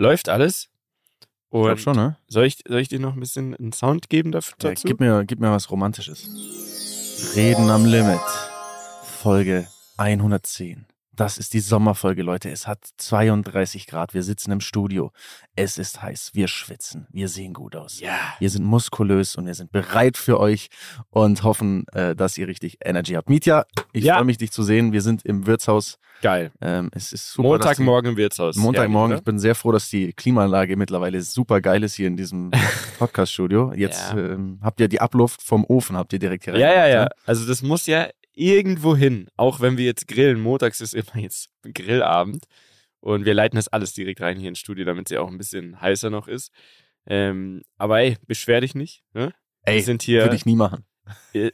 läuft alles. Und Ich glaub schon, ne? soll, ich, soll ich dir noch ein bisschen einen Sound geben dafür, Ja, dazu? gib, mir, gib mir was Romantisches. Reden am Limit. Folge 110. Das ist die Sommerfolge, Leute. Es hat 32 Grad. Wir sitzen im Studio. Es ist heiß. Wir schwitzen. Wir sehen gut aus. ja. Wir sind muskulös und wir sind bereit für euch und hoffen, äh, dass ihr richtig Energy habt. Mietja, ich Ja. freue mich, dich zu sehen. Wir sind im Wirtshaus. Geil. Ähm, es ist super. Montagmorgen im Wirtshaus. Montagmorgen. Ja, Ich bin sehr froh, dass die Klimaanlage mittlerweile super geil ist hier in diesem Podcast-Studio. Jetzt Ja. ähm, habt ihr die Abluft vom Ofen, habt ihr direkt hier ja, ja, ja. reingemacht, Also das muss ja irgendwo hin. Auch wenn wir jetzt grillen. Montags ist immer jetzt Grillabend. Und wir leiten das alles direkt rein hier ins Studio, damit sie auch ein bisschen heißer noch ist. Ähm, aber ey, beschwer dich nicht. Ne? Ey, wir sind hier. Würde ich nie machen.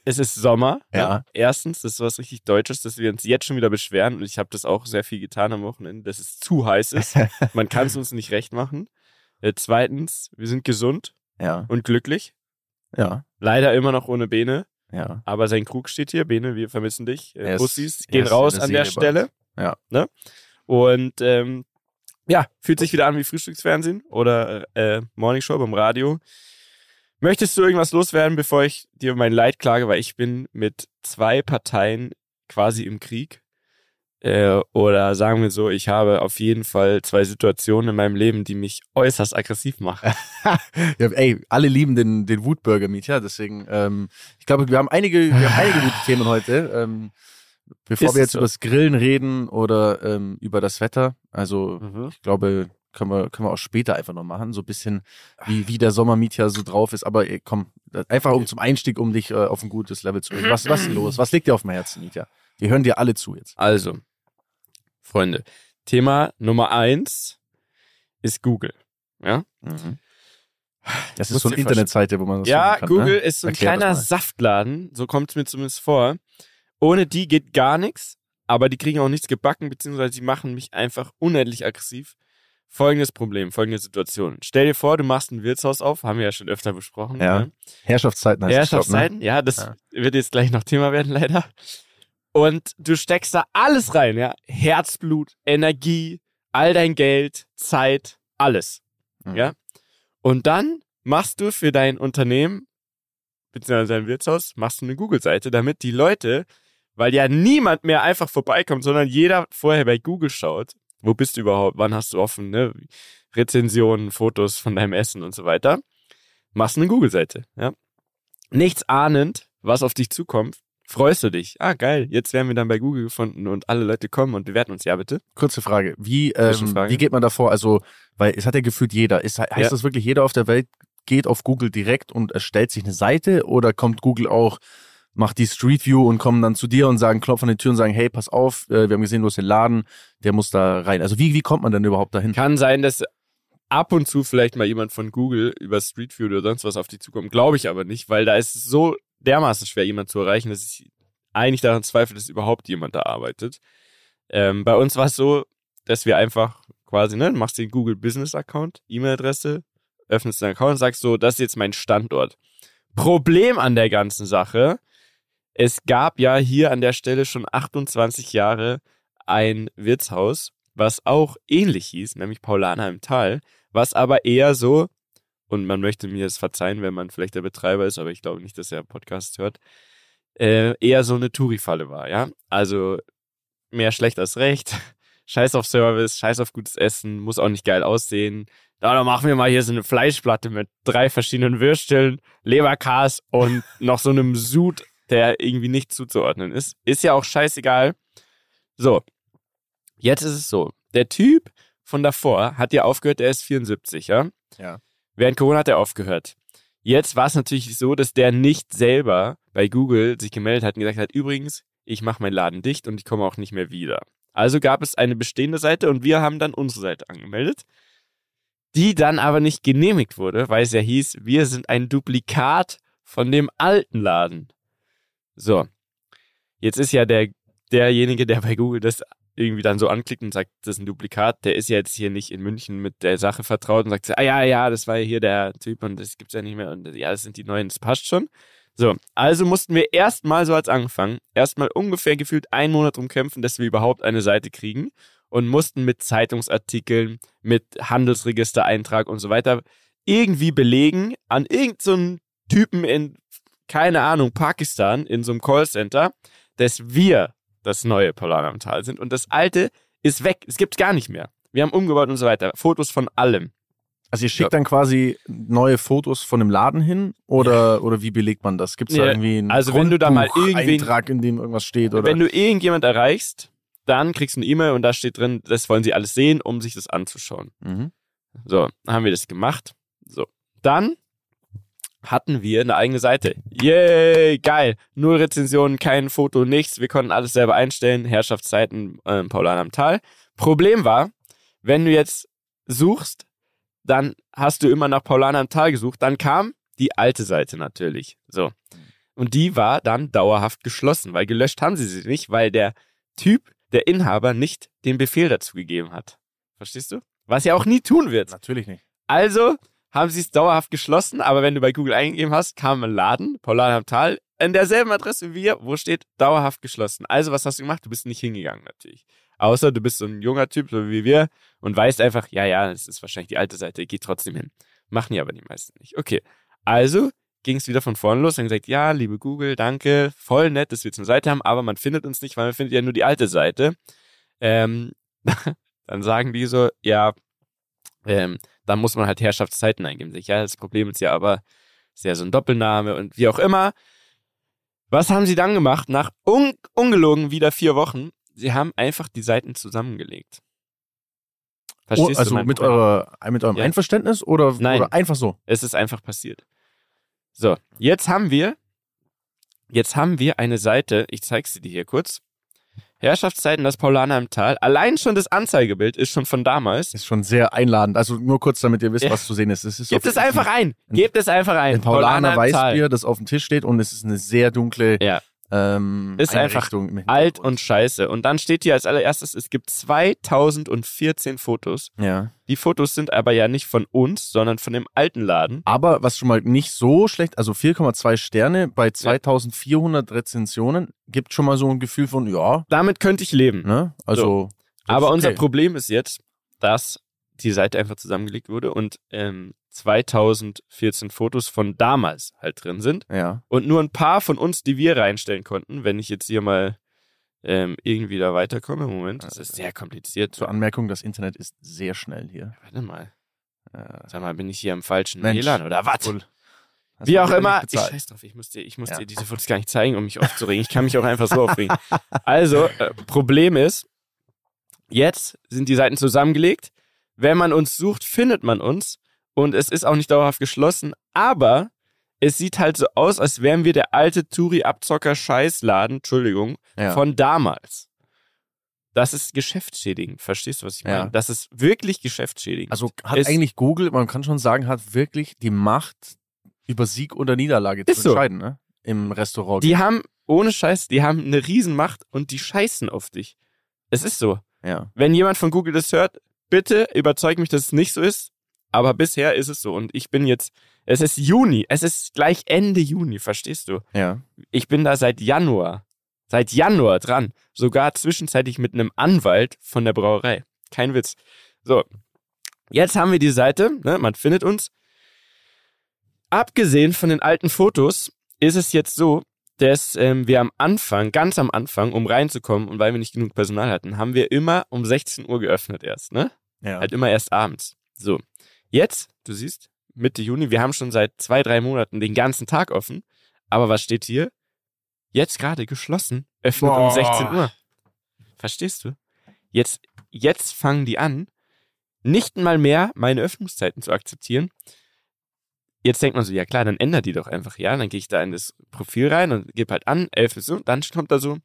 es ist Sommer. Ja. Ne? Erstens, das ist was richtig Deutsches, dass wir uns jetzt schon wieder beschweren. Und ich habe das auch sehr viel getan am Wochenende, dass es zu heiß ist. Man kann es uns nicht recht machen. Äh, zweitens, wir sind gesund Ja, und glücklich. ja, Leider immer noch ohne Bene. Ja. Aber sein Krug steht hier. Bene, wir vermissen dich. Er Äh, Bussis gehen raus an der Stelle. Ja. Ne? Und ähm, ja, fühlt sich wieder an wie Frühstücksfernsehen oder äh, Morningshow beim Radio. Möchtest du irgendwas loswerden, bevor ich dir mein Leid klage? Weil ich bin mit zwei Parteien quasi im Krieg. Äh, oder sagen wir so, ich habe auf jeden Fall zwei Situationen in meinem Leben, die mich äußerst aggressiv machen. ja. Ey, alle lieben den, den Wutburger Mietja, deswegen, ähm, ich glaube, wir haben einige, wir haben einige gute Themen heute. Ähm, bevor Ist wir jetzt so? über das Grillen reden oder ähm, über das Wetter, also Mhm. ich glaube, können wir, können wir auch später einfach noch machen, so ein bisschen, wie, wie der Sommermietja so drauf ist. Aber ey, komm, einfach um zum Einstieg, um dich äh, auf ein gutes Level zu bringen. Was, was ist los? Was liegt dir auf dem Herzen, Mietja? Wir hören dir alle zu jetzt. Also, Freunde, Thema Nummer eins ist Google. Ja, Das Muss ist so eine Internetseite, wo man das ja kann, Google ne? ist so ein Erklär das kleiner. Saftladen, so kommt es mir zumindest vor. Ohne die geht gar nichts, aber die kriegen auch nichts gebacken, beziehungsweise die machen mich einfach unendlich aggressiv. Folgendes Problem, folgende Situation. Stell dir vor, du machst ein Wirtshaus auf, haben wir ja schon öfter besprochen. Ja, ne? Herrschaftszeiten heißt das, glaub, Herrschaftszeiten, ja, das Ja. wird jetzt gleich noch Thema werden, leider. Und du steckst da alles rein, ja. Herzblut, Energie, all dein Geld, Zeit, alles. Mhm. Ja. Und dann machst du für dein Unternehmen, beziehungsweise dein Wirtshaus, machst du eine Google-Seite, damit die Leute, weil ja niemand mehr einfach vorbeikommt, sondern jeder vorher bei Google schaut, wo bist du überhaupt, wann hast du offen, ne? Rezensionen, Fotos von deinem Essen und so weiter. Machst eine Google-Seite, ja. Nichts ahnend, was auf dich zukommt, freust du dich. Ah, geil, jetzt werden wir dann bei Google gefunden und alle Leute kommen und bewerten uns, ja bitte. Kurze Frage. Wie, ähm, Zwischenfrage. wie geht man davor? Also, weil es hat ja gefühlt jeder. Ist, heißt Ja. das wirklich, jeder auf der Welt geht auf Google direkt und erstellt sich eine Seite oder kommt Google auch, macht die Street View und kommen dann zu dir und sagen, klopfen an die Tür und sagen, hey, pass auf, äh, wir haben gesehen, du hast den Laden, der muss da rein. Also wie, wie kommt man denn überhaupt dahin? Kann sein, dass ab und zu vielleicht mal jemand von Google über Street View oder sonst was auf dich zukommt. Glaube ich aber nicht, weil da ist es so dermaßen schwer, jemand zu erreichen, dass ich eigentlich daran zweifle, dass überhaupt jemand da arbeitet. Ähm, bei uns war es so, dass wir einfach quasi, ne, machst den Google Business Account, E-Mail-Adresse, öffnest den Account und sagst so, das ist jetzt mein Standort. Problem an der ganzen Sache, es gab ja hier an der Stelle schon 28 Jahre ein Wirtshaus, was auch ähnlich hieß, nämlich Paulaner im Tal, was aber eher so, und man möchte mir es verzeihen, wenn man vielleicht der Betreiber ist, aber ich glaube nicht, dass er Podcast hört, äh, eher so eine Touri-Falle war, ja. Also mehr schlecht als recht. Scheiß auf Service, scheiß auf gutes Essen, muss auch nicht geil aussehen. Dann machen wir mal hier so eine Fleischplatte mit drei verschiedenen Würsteln, Leberkas und noch so einem Sud, der irgendwie nicht zuzuordnen ist. Ist ja auch scheißegal. So, jetzt ist es so. Der Typ von davor hat ja aufgehört, der ist 74, ja? Ja. Während Corona hat er aufgehört. Jetzt war es natürlich so, dass der nicht selber bei Google sich gemeldet hat und gesagt hat, übrigens, ich mache meinen Laden dicht und ich komme auch nicht mehr wieder. Also gab es eine bestehende Seite und wir haben dann unsere Seite angemeldet, die dann aber nicht genehmigt wurde, weil es ja hieß, wir sind ein Duplikat von dem alten Laden. So. Jetzt ist ja der, derjenige, der bei Google das irgendwie dann so anklickt und sagt, das ist ein Duplikat, der ist ja jetzt hier nicht in München mit der Sache vertraut und sagt, ah ja, ja, das war ja hier der Typ und das gibt's ja nicht mehr und ja, das sind die neuen, das passt schon. So, also mussten wir erstmal so als Anfang, erstmal ungefähr gefühlt einen Monat drum kämpfen, dass wir überhaupt eine Seite kriegen. und mussten mit Zeitungsartikeln, mit Handelsregistereintrag und so weiter irgendwie belegen an irgendeinen so Typen in, keine Ahnung, Pakistan in so einem Callcenter, dass wir das neue Polar am Tal sind und das alte ist weg. Es gibt es gar nicht mehr. Wir haben umgebaut und so weiter. Fotos von allem. Also ihr schickt ja. dann quasi neue Fotos von dem Laden hin oder, oder wie belegt man das? Gibt es da irgendwie einen also wenn du da mal Eintrag, in dem irgendwas steht? Oder? Wenn du irgendjemand erreichst, dann kriegst du eine E-Mail und da steht drin, das wollen sie alles sehen, um sich das anzuschauen. Mhm. So, haben wir das gemacht. So, dann hatten wir eine eigene Seite. Yay, geil. Null Rezensionen, kein Foto, nichts. Wir konnten alles selber einstellen. Herrschaftszeiten, äh, Paulan am Tal. Problem war, wenn du jetzt suchst, dann hast du immer nach Paulana am Tal gesucht. Dann kam die alte Seite natürlich. So. Und die war dann dauerhaft geschlossen, weil gelöscht haben sie sie nicht, weil der Typ, der Inhaber, nicht den Befehl dazu gegeben hat. Verstehst du? Was er auch nie tun wird. Natürlich nicht. Also haben sie es dauerhaft geschlossen, aber wenn du bei Google eingegeben hast, kam ein Laden, Paulana am Tal, in derselben Adresse wie wir, wo steht dauerhaft geschlossen. Also was hast du gemacht? Du bist nicht hingegangen natürlich. Außer du bist so ein junger Typ, so wie wir, und weißt einfach, ja, ja, es ist wahrscheinlich die alte Seite, geht trotzdem hin. Machen ja aber die meisten nicht. Okay. Also ging es wieder von vorne los und gesagt, ja, liebe Google, danke, voll nett, dass wir jetzt eine Seite haben, aber man findet uns nicht, weil man findet ja nur die alte Seite. Ähm, dann sagen die so, ja, ähm, dann muss man halt Herrschaftszeiten eingeben. Ja, das Problem ist ja aber, ist ja so ein Doppelname und wie auch immer. Was haben sie dann gemacht? Nach un ungelogen wieder vier Wochen sie haben einfach die Seiten zusammengelegt. Verstehst oh, also mit, eurer, mit eurem ja. Einverständnis oder, Nein, oder einfach so? Es ist einfach passiert. So, jetzt haben wir, jetzt haben wir eine Seite, ich zeige sie dir hier kurz. Herrschaftszeiten das Paulaner im Tal. Allein schon das Anzeigebild ist schon von damals. Ist schon sehr einladend. Also nur kurz, damit ihr wisst, ja. was zu sehen ist. Es ist Gebt es einfach ein. Gebt es einfach ein. Ein Paulaner, Paulaner Weißbier, das auf dem Tisch steht und es ist eine sehr dunkle ja. Ähm, ist einfach alt und scheiße. Und dann steht hier als allererstes, es gibt 2014 Fotos. Ja. Die Fotos sind aber ja nicht von uns, sondern von dem alten Laden. Aber was schon mal nicht so schlecht, also 4,2 Sterne bei 2400 ja. Rezensionen, gibt schon mal so ein Gefühl von, ja. Damit könnte ich leben. Ne? Also. So. Aber okay. unser Problem ist jetzt, dass die Seite einfach zusammengelegt wurde und ähm, 2014 Fotos von damals halt drin sind. Ja. Und nur ein paar von uns, die wir reinstellen konnten, wenn ich jetzt hier mal ähm, irgendwie da weiterkomme. Moment, das ist sehr kompliziert. Zur Anmerkung, das Internet ist sehr schnell hier. Warte mal. Äh, Sag mal, bin ich hier am falschen WLAN oder was? Wie auch immer, ich scheiß drauf, ich muss, dir, ich muss ja. dir diese Fotos gar nicht zeigen, um mich aufzuregen. Ich kann mich auch einfach so aufregen. Also, äh, Problem ist, jetzt sind die Seiten zusammengelegt. Wenn man uns sucht, findet man uns und es ist auch nicht dauerhaft geschlossen, aber es sieht halt so aus, als wären wir der alte Turi-Abzocker-Scheißladen, Entschuldigung, ja. von damals. Das ist geschäftsschädigend. Verstehst du, was ich meine? Ja. Das ist wirklich geschäftsschädigend. Also hat es eigentlich Google, man kann schon sagen, hat wirklich die Macht, über Sieg oder Niederlage zu so. entscheiden, ne? Im Restaurant. Die haben, ohne Scheiß, die haben eine Riesenmacht und die scheißen auf dich. Es ist so. Ja. Wenn jemand von Google das hört, bitte überzeug mich, dass es nicht so ist. Aber bisher ist es so. Und ich bin jetzt, es ist Juni, es ist gleich Ende Juni, verstehst du? Ja. Ich bin da seit Januar, seit Januar dran. Sogar zwischenzeitlich mit einem Anwalt von der Brauerei. Kein Witz. So, jetzt haben wir die Seite, ne, man findet uns. Abgesehen von den alten Fotos ist es jetzt so, dass ähm, wir am Anfang, ganz am Anfang, um reinzukommen und weil wir nicht genug Personal hatten, haben wir immer um 16 Uhr geöffnet erst, ne? Ja. Halt immer erst abends. So. Jetzt, du siehst, Mitte Juni, wir haben schon seit zwei, drei Monaten den ganzen Tag offen. Aber was steht hier? Jetzt gerade geschlossen, öffnet Boah. um 16 Uhr. Verstehst du? Jetzt, jetzt fangen die an, nicht mal mehr meine Öffnungszeiten zu akzeptieren. Jetzt denkt man so, ja klar, dann ändert die doch einfach, ja. Dann gehe ich da in das Profil rein und gebe halt an, 11 bis so. Dann kommt da so,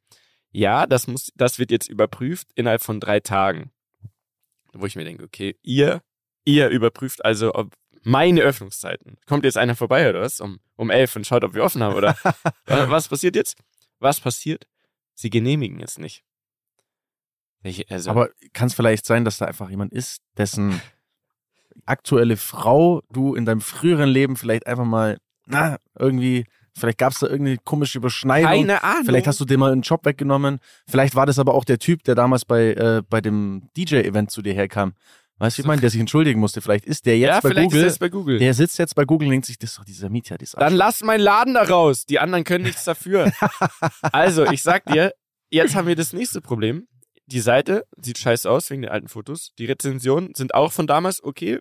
ja, das muss, das wird jetzt überprüft innerhalb von drei Tagen. Wo ich mir denke, okay, ihr Ihr überprüft also, ob meine Öffnungszeiten. Kommt jetzt einer vorbei oder was? Um, um elf und schaut, ob wir offen haben oder was passiert jetzt? Was passiert? Sie genehmigen es nicht. Ich, also, Aber kann es vielleicht sein, dass da einfach jemand ist, dessen aktuelle Frau du in deinem früheren Leben vielleicht einfach mal, na, irgendwie Vielleicht gab es da irgendeine komische Überschneidung. Keine Ahnung. Vielleicht hast du dir mal einen Job weggenommen. Vielleicht war das aber auch der Typ, der damals bei, äh, bei dem DJ-Event zu dir herkam. Weißt du, wie ich meine, der sich entschuldigen musste. Vielleicht ist der jetzt ja, bei vielleicht Google. ist das bei Google. Der sitzt jetzt bei Google und denkt sich, das ist doch dieser Mieter, das Dann lass meinen Laden da raus. Die anderen können nichts dafür. also, ich sag dir, jetzt haben wir das nächste Problem. Die Seite sieht scheiße aus wegen der alten Fotos. Die Rezensionen sind auch von damals okay.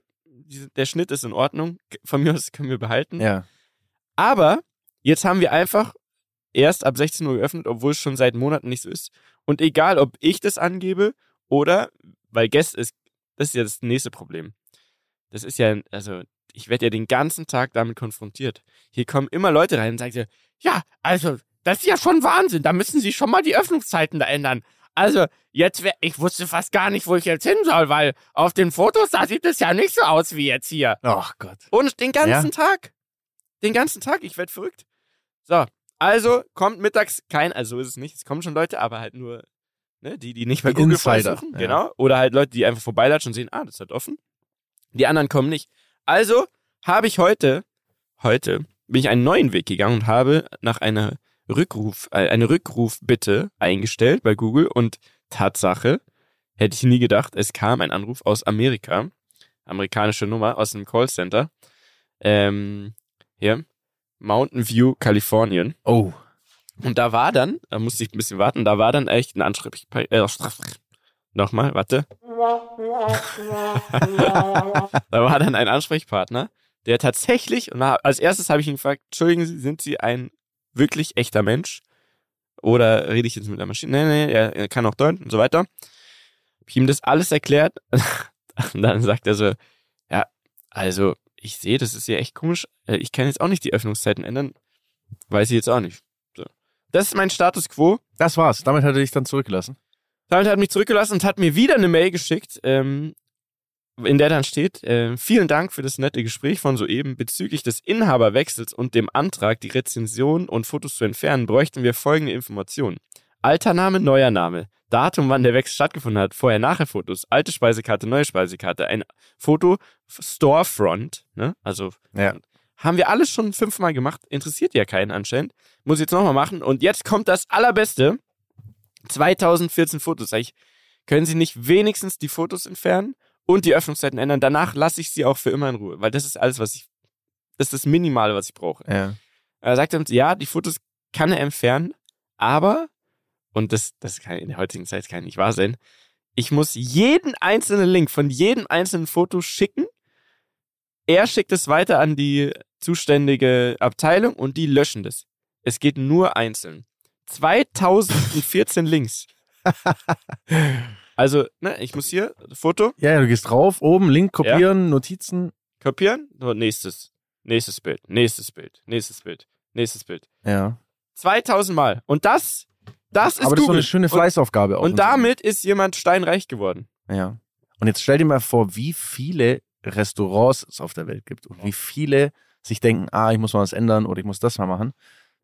Der Schnitt ist in Ordnung. Von mir aus können wir behalten. Ja. Aber jetzt haben wir einfach erst ab 16 Uhr geöffnet, obwohl es schon seit Monaten nicht so ist. Und egal, ob ich das angebe oder, weil Guest ist, das ist ja das nächste Problem. Das ist ja, also, ich werde ja den ganzen Tag damit konfrontiert. Hier kommen immer Leute rein und sagen so, ja, also, das ist ja schon Wahnsinn. Da müssen Sie schon mal die Öffnungszeiten da ändern. Also, jetzt wär, ich wusste fast gar nicht, wo ich jetzt hin soll, weil auf den Fotos, da sieht es ja nicht so aus wie jetzt hier. Ach Gott. Und den ganzen Tag. Den ganzen Tag. Ich werde verrückt. So. Also kommt mittags kein, also so ist es nicht. Es kommen schon Leute, aber halt nur, ne, die, die nicht bei Google Insider, versuchen. ja. Genau. Oder halt Leute, die einfach vorbeilatschen und sehen, ah, das hat offen. Die anderen kommen nicht. Also habe ich heute, heute bin ich einen neuen Weg gegangen und habe nach einer Rückruf, äh, eine Rückrufbitte eingestellt bei Google und Tatsache, hätte ich nie gedacht, es kam ein Anruf aus Amerika, amerikanische Nummer aus einem Callcenter, ähm, hier, Mountain View, Kalifornien. Oh. Und da war dann, da musste ich ein bisschen warten, da war dann echt ein Ansprechpartner, äh, nochmal, warte. da war dann ein Ansprechpartner, der tatsächlich, und als erstes habe ich ihn gefragt, entschuldigen Sie, sind Sie ein wirklich echter Mensch? Oder rede ich jetzt mit der Maschine? Nee, nee, er, kann auch deuten und so weiter. Ich ihm das alles erklärt. Und dann sagt er so, ja, also ich sehe, das ist ja echt komisch. Äh, Ich kann jetzt auch nicht die Öffnungszeiten ändern. Weiß ich jetzt auch nicht. Das ist mein Status quo. Das war's. Damit hat er dich dann zurückgelassen. Damit hat er mich zurückgelassen und hat mir wieder eine Mail geschickt, ähm, in der dann steht, äh, vielen Dank für das nette Gespräch von soeben. Bezüglich des Inhaberwechsels und dem Antrag, die Rezension und Fotos zu entfernen, bräuchten wir folgende Informationen. Alter Name, neuer Name. Datum, wann der Wechsel stattgefunden hat. Vorher-Nachher-Fotos. Alte Speisekarte, neue Speisekarte. Ein Foto, Storefront. Ne? Also Ja. Haben wir alles schon fünfmal gemacht. Interessiert ja keinen anscheinend. Muss ich jetzt nochmal machen. Und jetzt kommt das Allerbeste. 2014 Fotos. Sag ich, können Sie nicht wenigstens die Fotos entfernen und die Öffnungszeiten ändern? Danach lasse ich sie auch für immer in Ruhe. Weil das ist alles, was ich, das ist das Minimale, was ich brauche. Ja. Er sagt uns, ja, die Fotos kann er entfernen, aber, und das, das kann in der heutigen Zeit kann nicht wahr sein, ich muss jeden einzelnen Link von jedem einzelnen Foto schicken. Er schickt es weiter an die zuständige Abteilung und die löschen das. Es geht nur einzeln. 2014 Links. Also, ne, ich muss hier Foto Ja, ja, du gehst drauf, oben, Link kopieren, Notizen. kopieren, so, nächstes, nächstes Bild, nächstes Bild, nächstes Bild, nächstes Bild. Ja. 2000 Mal. Und das, das ist Aber das ist so eine schöne Fleißaufgabe und, und damit ist jemand steinreich geworden. Ja. Und jetzt stell dir mal vor, wie viele Restaurants es auf der Welt gibt und wie viele sich denken, ah, ich muss mal was ändern oder ich muss das mal machen.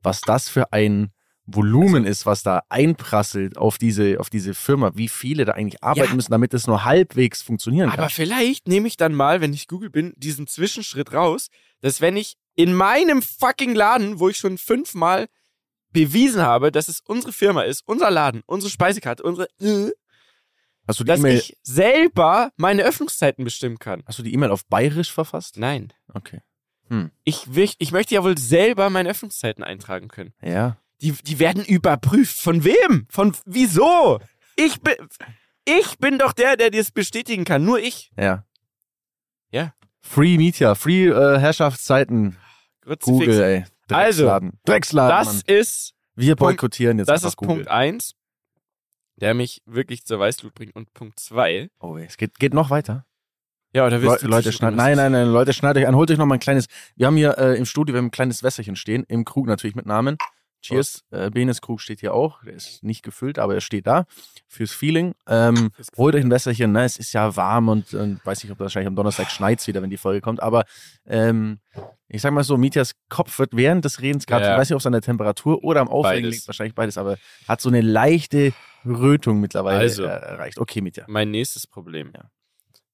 Was das für ein Volumen Also ist, was da einprasselt auf diese, auf diese Firma, wie viele da eigentlich arbeiten Ja. müssen, damit es nur halbwegs funktionieren kann. Aber vielleicht nehme ich dann mal, wenn ich Google bin, diesen Zwischenschritt raus, dass wenn ich in meinem fucking Laden, wo ich schon fünfmal bewiesen habe, dass es unsere Firma ist, unser Laden, unsere Speisekarte, unsere, äh, Hast du die dass E-Mail, ich selber meine Öffnungszeiten bestimmen kann. hast du die E-Mail auf Bayerisch verfasst? Nein. Okay. Ich, will, ich möchte ja wohl selber meine Öffnungszeiten eintragen können. Ja. Die, die werden überprüft. Von wem? Von wieso? Ich bin, ich bin doch der, der das bestätigen kann. Nur ich. Ja. Ja. Free Media, Free äh, Herrschaftszeiten. Google, ey. Also, Drecksladen. Drecksladen, Das Mann. ist, Wir Punkt- boykottieren jetzt das ist Google. Punkt 1, der mich wirklich zur Weißglut bringt. Und Punkt 2. Oh, es geht, geht noch weiter. Ja, oder Le willst du Leute, schneid, nein, nein, nein, Leute, schneidet euch an, holt euch noch mal ein kleines. Wir haben hier äh, im Studio, wir haben ein kleines Wässerchen stehen, im Krug natürlich mit Namen. Cheers. Äh, Benes Krug steht hier auch. Der ist nicht gefüllt, aber er steht da fürs Feeling. Ähm, Fürs holt euch ein Wässerchen, ne? Es ist ja warm und, und weiß nicht, ob das wahrscheinlich am Donnerstag schneit wieder, wenn die Folge kommt. Aber ähm, ich sag mal so, Mietjas Kopf wird während des Redens gerade, Ja. ich weiß nicht, ob es an der Temperatur oder am Aufregen liegt, wahrscheinlich beides, aber hat so eine leichte Rötung mittlerweile Also. erreicht. Okay, Mietja. Mein nächstes Problem Ja.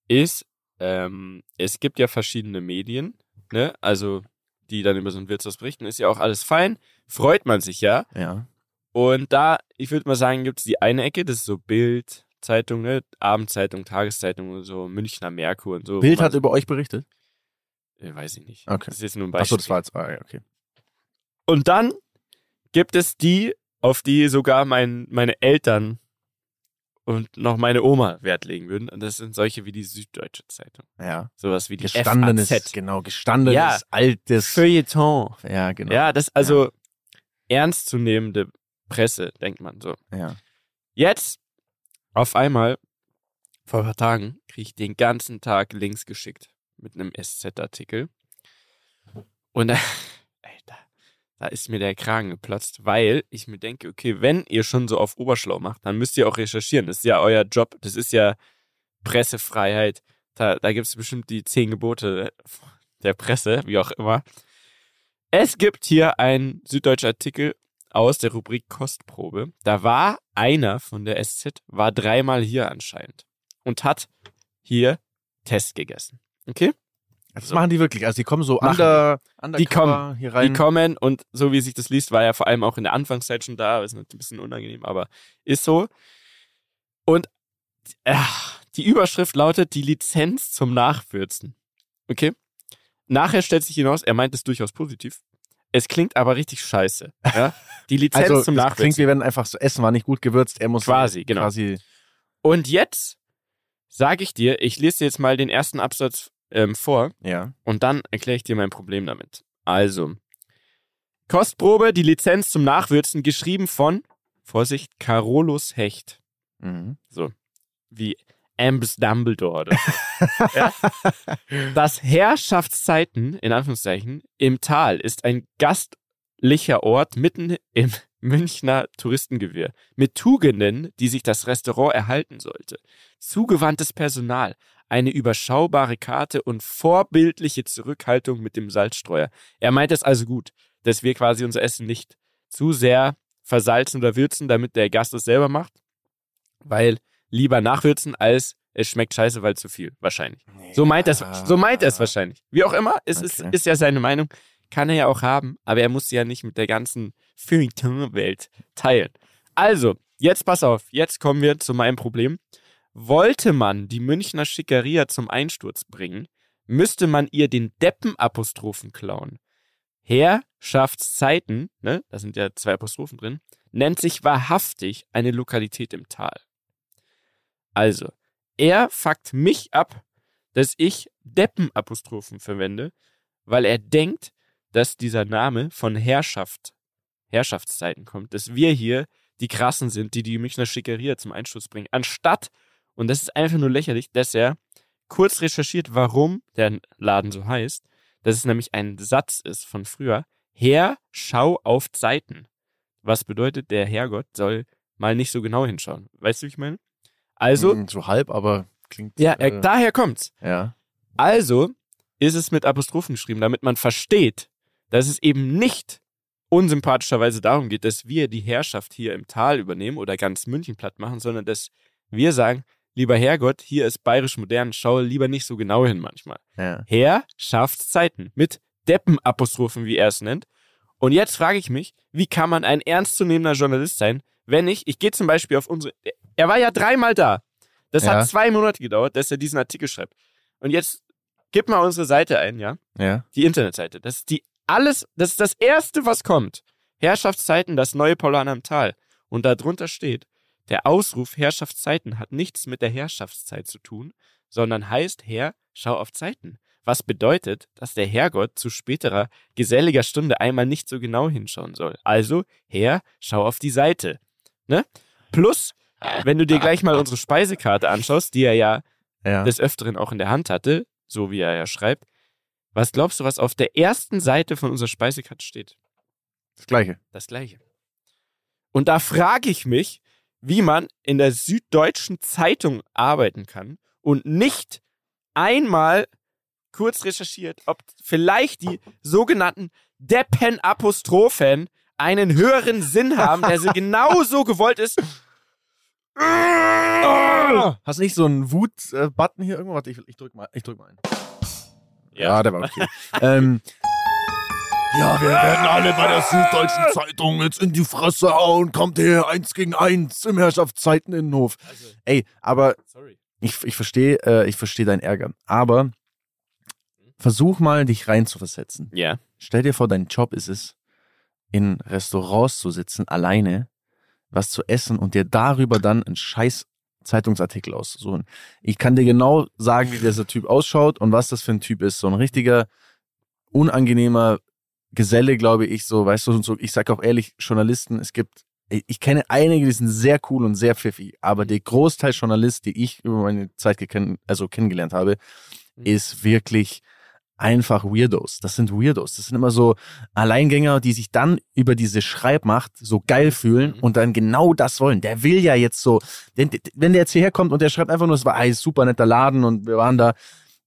ist, ähm, es gibt ja verschiedene Medien, ne? Also die dann über so ein Wirtshaus berichten, ist ja auch alles fein. Freut man sich ja. Ja. Und da, ich würde mal sagen, gibt es die eine Ecke, das ist so Bild, Zeitung, ne? Abendzeitung, Tageszeitung und so, Münchner Merkur und so. Bild hat über euch berichtet? Äh, weiß ich nicht. Okay. Das ist jetzt nur ein Achso, Beispiel. das war jetzt. Ah, ja, okay. Und dann gibt es die, auf die sogar mein, meine Eltern und noch meine Oma Wert legen würden. Und das sind solche wie die Süddeutsche Zeitung. Ja. Sowas wie die Gestandenes, FAZ. genau, gestandenes, Ja. altes. Feuilleton. Ja, genau. Ja, das also ernstzunehmende Presse, denkt man so. Ja. Jetzt, auf einmal, vor ein paar Tagen, kriege ich den ganzen Tag Links geschickt mit einem SZ-Artikel. Und da, da ist mir der Kragen geplatzt, weil ich mir denke, okay, wenn ihr schon so auf Oberschlau macht, dann müsst ihr auch recherchieren. Das ist ja euer Job, das ist ja Pressefreiheit. Da, da gibt es bestimmt die zehn Gebote der Presse, wie auch immer. Es gibt hier einen süddeutschen Artikel aus der Rubrik Kostprobe. Da war einer von der SZ, war dreimal hier anscheinend und hat hier Test gegessen. Okay? Das machen die wirklich. Also die kommen so under, undercover Die kommen. hier rein. Die kommen und so wie sich das liest, war ja vor allem auch in der Anfangszeit schon da. Ist ein bisschen unangenehm, aber ist so. Und äh, die Überschrift lautet die Lizenz zum Nachwürzen. Okay? Nachher stellt sich hinaus, er meint es durchaus positiv. Es klingt aber richtig scheiße. Ja? Die Lizenz also zum Nachwürzen. klingt, wie wenn einfach so Essen war nicht gut gewürzt. Er muss Quasi, genau. quasi Und jetzt sage ich dir, ich lese dir jetzt mal den ersten Absatz ähm, vor ja. und dann erkläre ich dir mein Problem damit. Also, Kostprobe, die Lizenz zum Nachwürzen, geschrieben von, Vorsicht, Carolus Hecht. Mhm. Wie Ambus Dumbledore so. ja? Das Herrschaftszeiten, in Anführungszeichen, im Tal ist ein gastlicher Ort mitten im Münchner Touristengewirr mit Tugenden, die sich das Restaurant erhalten sollte. Zugewandtes Personal, eine überschaubare Karte und vorbildliche Zurückhaltung mit dem Salzstreuer. Er meint es also gut, dass wir quasi unser Essen nicht zu sehr versalzen oder würzen, damit der Gast es selber macht, weil lieber nachwürzen als es schmeckt scheiße, weil zu viel, wahrscheinlich. So meint er es, so meint er es wahrscheinlich. Wie auch immer, es ist, Okay. ist ja seine Meinung, kann er ja auch haben, aber er muss sie ja nicht mit der ganzen Feuilleton-Welt teilen. Also, jetzt pass auf, jetzt kommen wir zu meinem Problem. Wollte man die Münchner Schickeria zum Einsturz bringen, müsste man ihr den Deppen-Apostrophen klauen. Herrschaftszeiten, ne, da sind ja zwei Apostrophen drin, nennt sich wahrhaftig eine Lokalität im Tal. Also, er fuckt mich ab, dass ich Deppen-Apostrophen verwende, weil er denkt, dass dieser Name von Herrschaft, Herrschaftszeiten kommt, dass wir hier die Krassen sind, die die Münchner Schickeria zum Einsturz bringen, anstatt, und das ist einfach nur lächerlich, dass er kurz recherchiert, warum der Laden so heißt, dass es nämlich ein Satz ist von früher, Herr, schau auf Zeiten. Was bedeutet, der Herrgott soll mal nicht so genau hinschauen. Weißt du, wie ich meine? Also, Mm, so halb, aber klingt. ja, äh, daher kommt's. ja. Also ist es mit Apostrophen geschrieben, damit man versteht, dass es eben nicht unsympathischerweise darum geht, dass wir die Herrschaft hier im Tal übernehmen oder ganz München platt machen, sondern dass wir sagen, lieber Herrgott, hier ist bayerisch modern, schau lieber nicht so genau hin manchmal. ja. Herrschaftszeiten mit Deppenapostrophen, wie er es nennt. Und jetzt frage ich mich, wie kann man ein ernstzunehmender Journalist sein, wenn ich, ich gehe zum Beispiel auf unsere, er war ja dreimal da. Das Ja. hat zwei Monate gedauert, dass er diesen Artikel schreibt. Und jetzt gib mal unsere Seite ein, ja? Ja. Die Internetseite. Das ist die alles, das ist das erste, was kommt. Herrschaftszeiten, das neue Paulaner am Tal. Und darunter steht, der Ausruf Herrschaftszeiten hat nichts mit der Herrschaftszeit zu tun, sondern heißt Herr, schau auf Zeiten. Was bedeutet, dass der Herrgott zu späterer, geselliger Stunde einmal nicht so genau hinschauen soll. Also, Herr, schau auf die Seite. Ne? Plus, wenn du dir gleich mal unsere Speisekarte anschaust, die er ja Ja. des Öfteren auch in der Hand hatte, so wie er ja schreibt, was glaubst du, was auf der ersten Seite von unserer Speisekarte steht? das Gleiche. Das gleiche. Und da frage ich mich, wie man in der Süddeutschen Zeitung arbeiten kann und nicht einmal kurz recherchiert, ob vielleicht die sogenannten Deppen-Apostrophen einen höheren Sinn haben, der so genauso gewollt ist. Hast du nicht so einen Wut-Button hier irgendwo? Warte, ich, ich drück mal, ich drück mal ein. Ja, der war okay. ähm, Ja, wir werden alle bei der Süddeutschen Zeitung jetzt in die Fresse hauen. Kommt her, eins gegen eins im Herrschaftszeiteninnenhof. Also, Ey, aber sorry. ich, ich verstehe äh, ich versteh deinen Ärger. Aber versuch mal, dich reinzuversetzen. Ja. Stell dir vor, dein Job ist es, in Restaurants zu sitzen, alleine, was zu essen und dir darüber dann einen scheiß Zeitungsartikel auszusuchen. Ich kann dir genau sagen, wie dieser Typ ausschaut und was das für ein Typ ist. So ein richtiger, unangenehmer Geselle, glaube ich, so, weißt du, und so, ich sag auch ehrlich, Journalisten, es gibt, ich kenne einige, die sind sehr cool und sehr pfiffig, aber der Großteil Journalist, die ich über meine Zeit also kennengelernt habe, Mhm. ist wirklich einfach Weirdos. Das sind Weirdos. Das sind immer so Alleingänger, die sich dann über diese Schreibmacht so geil fühlen Mhm. und dann genau das wollen. Der will ja jetzt so, wenn, wenn der jetzt hierher kommt und der schreibt einfach nur, es war ein super netter Laden und wir waren da,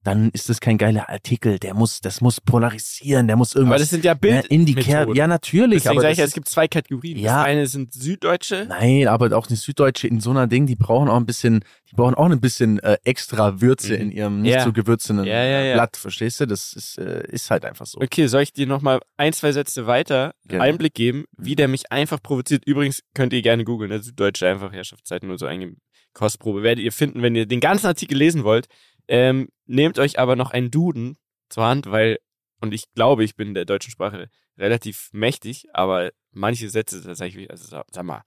dann ist das kein geiler Artikel. Der muss, das muss polarisieren, der muss Aber irgendwas das sind ja Bild. in die Kerbe. Ja, natürlich. Deswegen aber sage ich ja, es gibt zwei Kategorien. Ja. Das eine sind Süddeutsche. Nein, aber auch die Süddeutsche in so einer Ding, die brauchen auch ein bisschen, die brauchen auch ein bisschen äh, extra Würze Mhm. in ihrem nicht Ja. so gewürzenden Ja, ja. Blatt, verstehst du? Das ist, äh, ist halt einfach so. Okay, soll ich dir nochmal ein, zwei Sätze weiter Gerne. Einblick geben, wie der mich einfach provoziert? Übrigens könnt ihr gerne googeln, der Süddeutsche einfach Herrschaftszeiten nur so eingeben. Kostprobe werdet ihr finden, wenn ihr den ganzen Artikel lesen wollt. Ähm, nehmt euch aber noch einen Duden zur Hand, weil, und ich glaube, ich bin der deutschen Sprache relativ mächtig, aber manche Sätze, da sag ich, also sag, mal,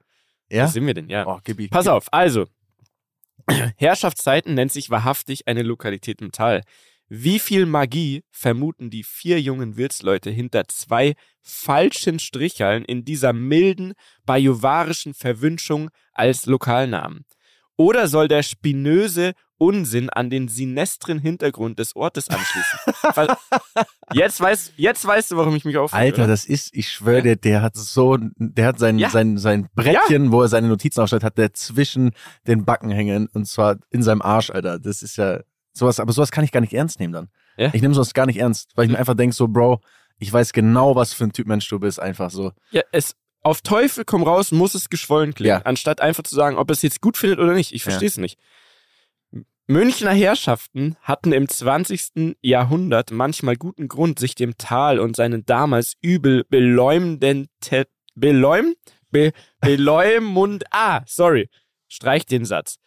Ja? wo sind wir denn? Ja. Oh, gib ich. Pass auf, also. Herrschaftszeiten nennt sich wahrhaftig eine Lokalität im Tal. Wie viel Magie vermuten die vier jungen Wirtsleute hinter zwei falschen Strichhallen in dieser milden, bajuwarischen Verwünschung als Lokalnamen? Oder soll der spinöse Unsinn an den sinestren Hintergrund des Ortes anschließen? Jetzt, weißt, jetzt weißt du, warum ich mich aufrege. Alter, oder? das ist, ich schwöre dir, der hat so, der hat sein, Ja. sein, sein Brettchen, wo er seine Notizen aufstellt, hat der zwischen den Backen hängen und zwar in seinem Arsch, Alter. Das ist ja sowas, aber sowas kann ich gar nicht ernst nehmen dann. Ja. Ich nehme sowas gar nicht ernst, weil ich mir Mhm. einfach denke, so, Bro, ich weiß genau, was für ein Typ Mensch du bist, einfach so. Ja, es auf Teufel komm raus, muss es geschwollen klingen, Ja. anstatt einfach zu sagen, ob es jetzt gut findet oder nicht. Ich Ja. verstehe es nicht. Münchner Herrschaften hatten im 20. Jahrhundert manchmal guten Grund, sich dem Tal und seinen damals übel beleumden Te Beleum Be Beleumund Ah, sorry. Streich den Satz.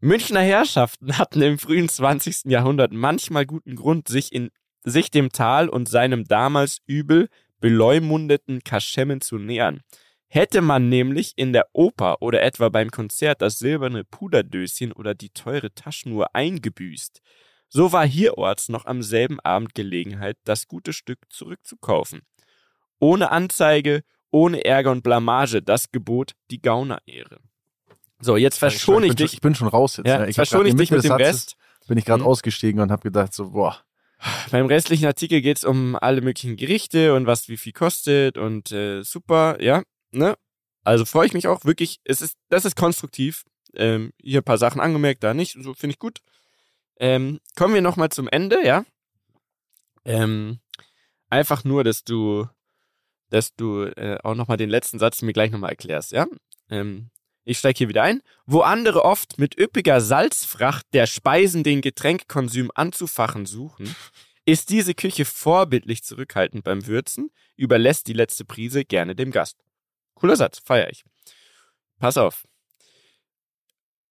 Münchner Herrschaften hatten im frühen 20. Jahrhundert manchmal guten Grund, sich in sich dem Tal und seinem damals übel beleumundeten Kaschemmen zu nähern. Hätte man nämlich in der Oper oder etwa beim Konzert das silberne Puderdöschen oder die teure Taschenuhr eingebüßt, so war hierorts noch am selben Abend Gelegenheit, das gute Stück zurückzukaufen. Ohne Anzeige, ohne Ärger und Blamage, das gebot die Gaunerehre. So, jetzt verschone ich Schon, dich. ich bin schon raus jetzt. Ja, ne? ich verschone ich dich mit dem Satzes Rest. Bin ich gerade Mhm. ausgestiegen und habe gedacht, so, boah. Beim restlichen Artikel geht's um alle möglichen Gerichte und was wie viel kostet und äh, super, ja, ne? Also freue ich mich auch wirklich. Es ist, das ist konstruktiv. Ähm, hier ein paar Sachen angemerkt, da nicht. So finde ich gut. Ähm, kommen wir nochmal zum Ende, ja? Ähm, einfach nur, dass du, dass du äh, auch nochmal den letzten Satz mir gleich nochmal erklärst, ja? Ähm, ich steige hier wieder ein. Wo andere oft mit üppiger Salzfracht der Speisen den Getränkkonsum anzufachen suchen, ist diese Küche vorbildlich zurückhaltend beim Würzen, überlässt die letzte Prise gerne dem Gast. Cooler Satz, feier ich. Pass auf.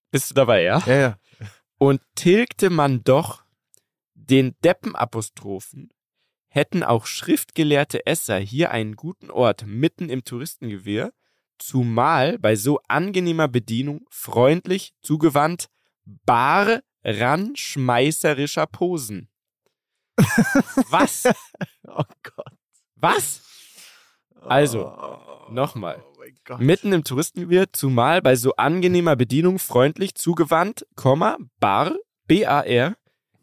Bist du dabei, ja? Ja, ja. Und tilgte man doch den Deppenapostrophen, hätten auch schriftgelehrte Esser hier einen guten Ort mitten im Touristengewirr, zumal bei so angenehmer Bedienung freundlich zugewandt, bar ranschmeißerischer Posen. Was? Oh Gott. Was? Also, nochmal. Oh Gott. Mitten im Touristengewirr, zumal bei so angenehmer Bedienung freundlich zugewandt, Komma, bar, B-A-R,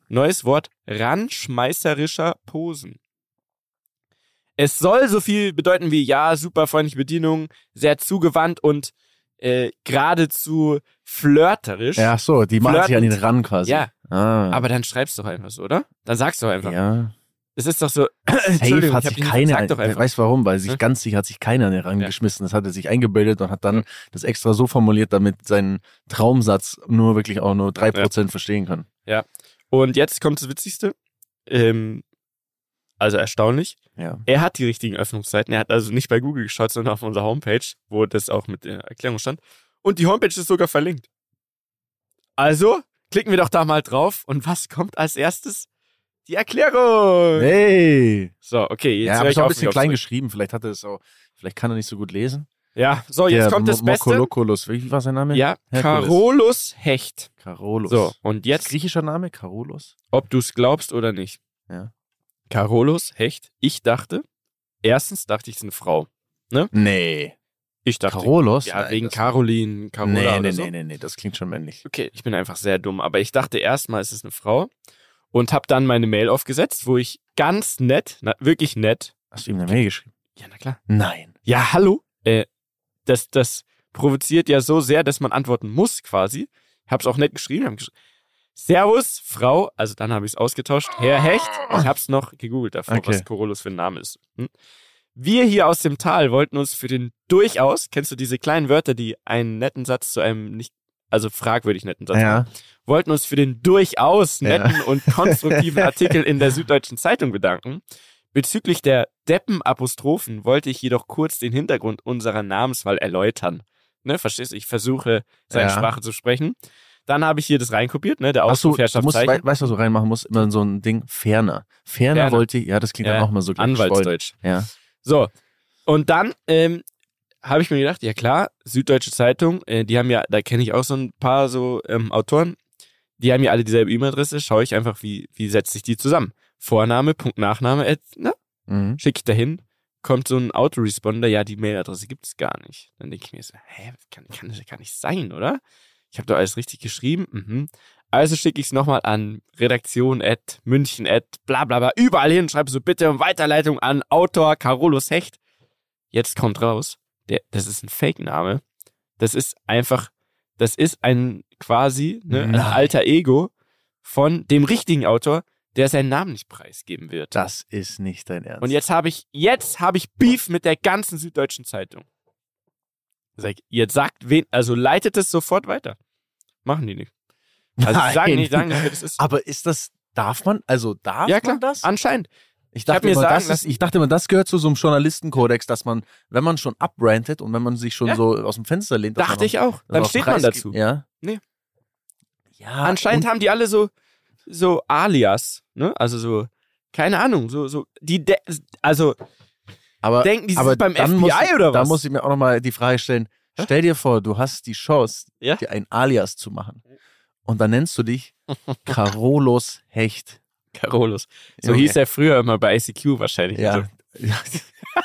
neues Wort, ranschmeißerischer Posen. Es soll so viel bedeuten wie, ja, super freundliche Bedienung, sehr zugewandt und äh, geradezu flirterisch. Ja, ach so, die machen sich an ihn ran quasi. Ja, Ah. aber dann schreibst du doch einfach so, oder? Dann sagst du doch einfach. ja. Es ist doch so, Safe hat sich keiner, weißt warum? Weil sich Hm? ganz sicher hat sich keiner Rang Ja. geschmissen. Das hat er sich eingebildet und hat dann das extra so formuliert, damit sein Traumsatz nur wirklich auch nur drei Prozent verstehen kann. Und jetzt kommt das Witzigste. Ähm, Also erstaunlich. Ja. Er hat die richtigen Öffnungszeiten. Er hat also nicht bei Google geschaut, sondern auf unserer Homepage, wo das auch mit der Erklärung stand. Und die Homepage ist sogar verlinkt. Also klicken wir doch da mal drauf. Und was kommt als erstes? Die Erklärung. Hey! So, okay, jetzt Ja, höre aber ich auch ein bisschen klein geschrieben. Vielleicht hat er es auch, vielleicht kann er nicht so gut lesen. Ja, so, jetzt Der kommt das Beste. Mokolokolus. Wie war sein Name? Ja, Herkules. Carolus Hecht. Carolus. So, und jetzt, Griechischer Name? Carolus? ob du es glaubst oder nicht. Ja. Carolus Hecht. Ich dachte, erstens dachte ich, es ist eine Frau. Nee. Ich dachte, Carolus? ja, Nein, wegen Caroline, Carola Nee, oder nee, so. nee, nee, nee, das klingt schon männlich. Okay, ich bin einfach sehr dumm, aber ich dachte erstmal, es ist eine Frau und habe dann meine Mail aufgesetzt, wo ich ganz nett, na, wirklich nett, Hast du ihm eine Mail geschrieben? ja, na klar. Nein. Ja, hallo. Äh, das, das provoziert ja so sehr, dass man antworten muss, quasi. Hab's auch nett geschrieben. Hab gesch Servus, Frau, also dann habe ich es ausgetauscht. Herr Hecht, ich hab's noch gegoogelt davor, Okay. was Corolus für ein Name ist. Hm? Wir hier aus dem Tal wollten uns für den durchaus, kennst du diese kleinen Wörter, die einen netten Satz zu einem nicht, also fragwürdig netten Satz Ja. machen, wollten uns für den durchaus Ja. netten und konstruktiven Artikel in der Süddeutschen Zeitung bedanken. Bezüglich der Deppen-Apostrophen wollte ich jedoch kurz den Hintergrund unserer Namenswahl erläutern. Ne, verstehst du? Ich versuche, seine Ja. Sprache zu sprechen. Dann habe ich hier das reinkopiert, ne, der du musst, Herrschaftszeichen. wei weißt du, was du reinmachen musst? Immer so ein Ding. Ferner. Ferner, Ferner. wollte ich, ja, das klingt Ja, dann auch mal so. Anwaltsdeutsch. Ja. So, und dann ähm, habe ich mir gedacht, ja klar, Süddeutsche Zeitung, äh, die haben ja, da kenne ich auch so ein paar so ähm, Autoren, die haben ja alle dieselbe E-Mail-Adresse, schaue ich einfach, wie, wie setzt sich die zusammen. Vorname, Punkt, Nachname, at, ne, Mhm. schicke ich dahin, kommt so ein Autoresponder, ja, die Mailadresse gibt es gar nicht. Dann denke ich mir so, hä, kann, kann das ja gar nicht sein, oder? Ich habe doch alles richtig geschrieben. Mhm. Also schicke ich es nochmal an Redaktion at München at bla bla bla, überall hin, schreibe so bitte um Weiterleitung an Autor Carolus Hecht. Jetzt kommt raus, der, das ist ein Fake-Name. Das ist einfach, das ist ein quasi ne, ein Nein. alter Ego von dem richtigen Autor, der seinen Namen nicht preisgeben wird. Das ist nicht dein Ernst. Und jetzt habe ich, jetzt habe ich Beef mit der ganzen Süddeutschen Zeitung. Sag, jetzt sagt wen, also leitet es sofort weiter. Machen die nicht. Also sie sagen Nein. nicht, sagen nicht, das ist. Aber ist das, darf man, also darf Ja, klar. man das? Anscheinend. Ich dachte, mir immer, sagen das ist, ich dachte immer, das gehört zu so einem Journalistenkodex, dass man, wenn man schon abbrandet und wenn man sich schon Ja. so aus dem Fenster lehnt, Dachte man ich auch. Dann steht man preisgibt. dazu. Ja. Nee. Ja. Anscheinend haben die alle so, so Alias, ne? Also so, keine Ahnung, so, so, die, also aber, denken die aber sind beim FBI muss, ich- oder Da was? muss ich mir auch nochmal die Frage stellen, Hä? stell dir vor, du hast die Chance, Ja. dir ein Alias zu machen. Und dann nennst du dich Carolus Hecht. Carolus. So Junge. hieß er früher immer bei ICQ wahrscheinlich. Ja.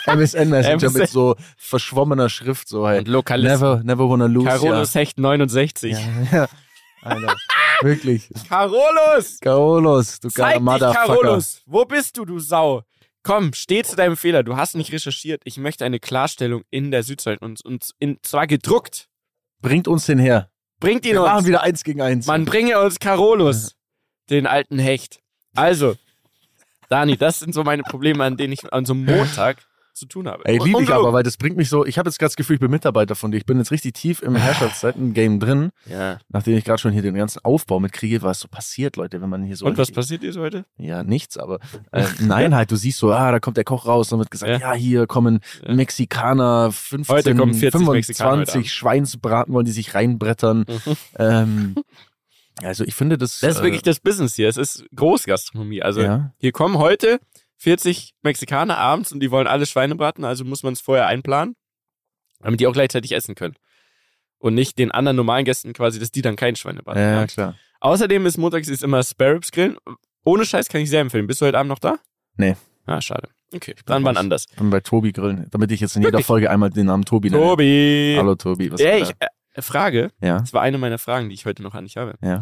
MSN Messenger mit so verschwommener Schrift, so halt. und Lokalist. Never, never wanna lose. Carolus Hecht 69. Ja. ja, ja. Alter, wirklich. Carolus! Carolus, du geiler Motherfucker. Carolus! Wo bist du, du Sau? Komm, steh zu deinem Fehler. Du hast nicht recherchiert. Ich möchte eine Klarstellung in der Südzeit und, und in, zwar gedruckt. Bringt uns den her. Bringt ihn Wir machen uns. wieder eins gegen eins. Man bringe uns Carolus, den alten Hecht. Also, Dani, das sind so meine Probleme, an denen ich an so einem Montag zu tun habe. Ey, liebe ich aber, weil das bringt mich so, ich habe jetzt gerade das Gefühl, ich bin Mitarbeiter von dir. Ich bin jetzt richtig tief im Herrschaftszeiten-Game drin, Ja. nachdem ich gerade schon hier den ganzen Aufbau mitkriege, was so passiert, Leute, wenn man hier so. Und was passiert jetzt heute? Ja, nichts, aber äh, nein, halt, du siehst so, ah, da kommt der Koch raus, dann wird gesagt, ja, Ja. hier kommen Ja. Mexikaner, 15, Heute kommen 40 Mexikaner heute 25 Schweinsbraten, wollen die sich reinbrettern. Ähm, also ich finde das. Das ist äh, wirklich das Business hier. Es ist Großgastronomie. Also ja. hier kommen heute 40 Mexikaner abends und die wollen alle Schweine braten, also muss man es vorher einplanen, damit die auch gleichzeitig essen können. Und nicht den anderen normalen Gästen quasi, dass die dann kein Schweine braten. Ja, haben. klar. Außerdem ist montags ist immer Spare Ribs grillen. Ohne Scheiß kann ich sehr empfehlen. Bist du heute Abend noch da? Nee. Ah, schade. Okay, dann wann anders. Dann bei Tobi grillen, damit ich jetzt in jeder Wirklich? Folge einmal den Namen Tobi nenne. Tobi! Hallo Tobi. Was Ja, ich Frage, da? ja. das war eine meiner Fragen, die ich heute noch an dich habe. Ja.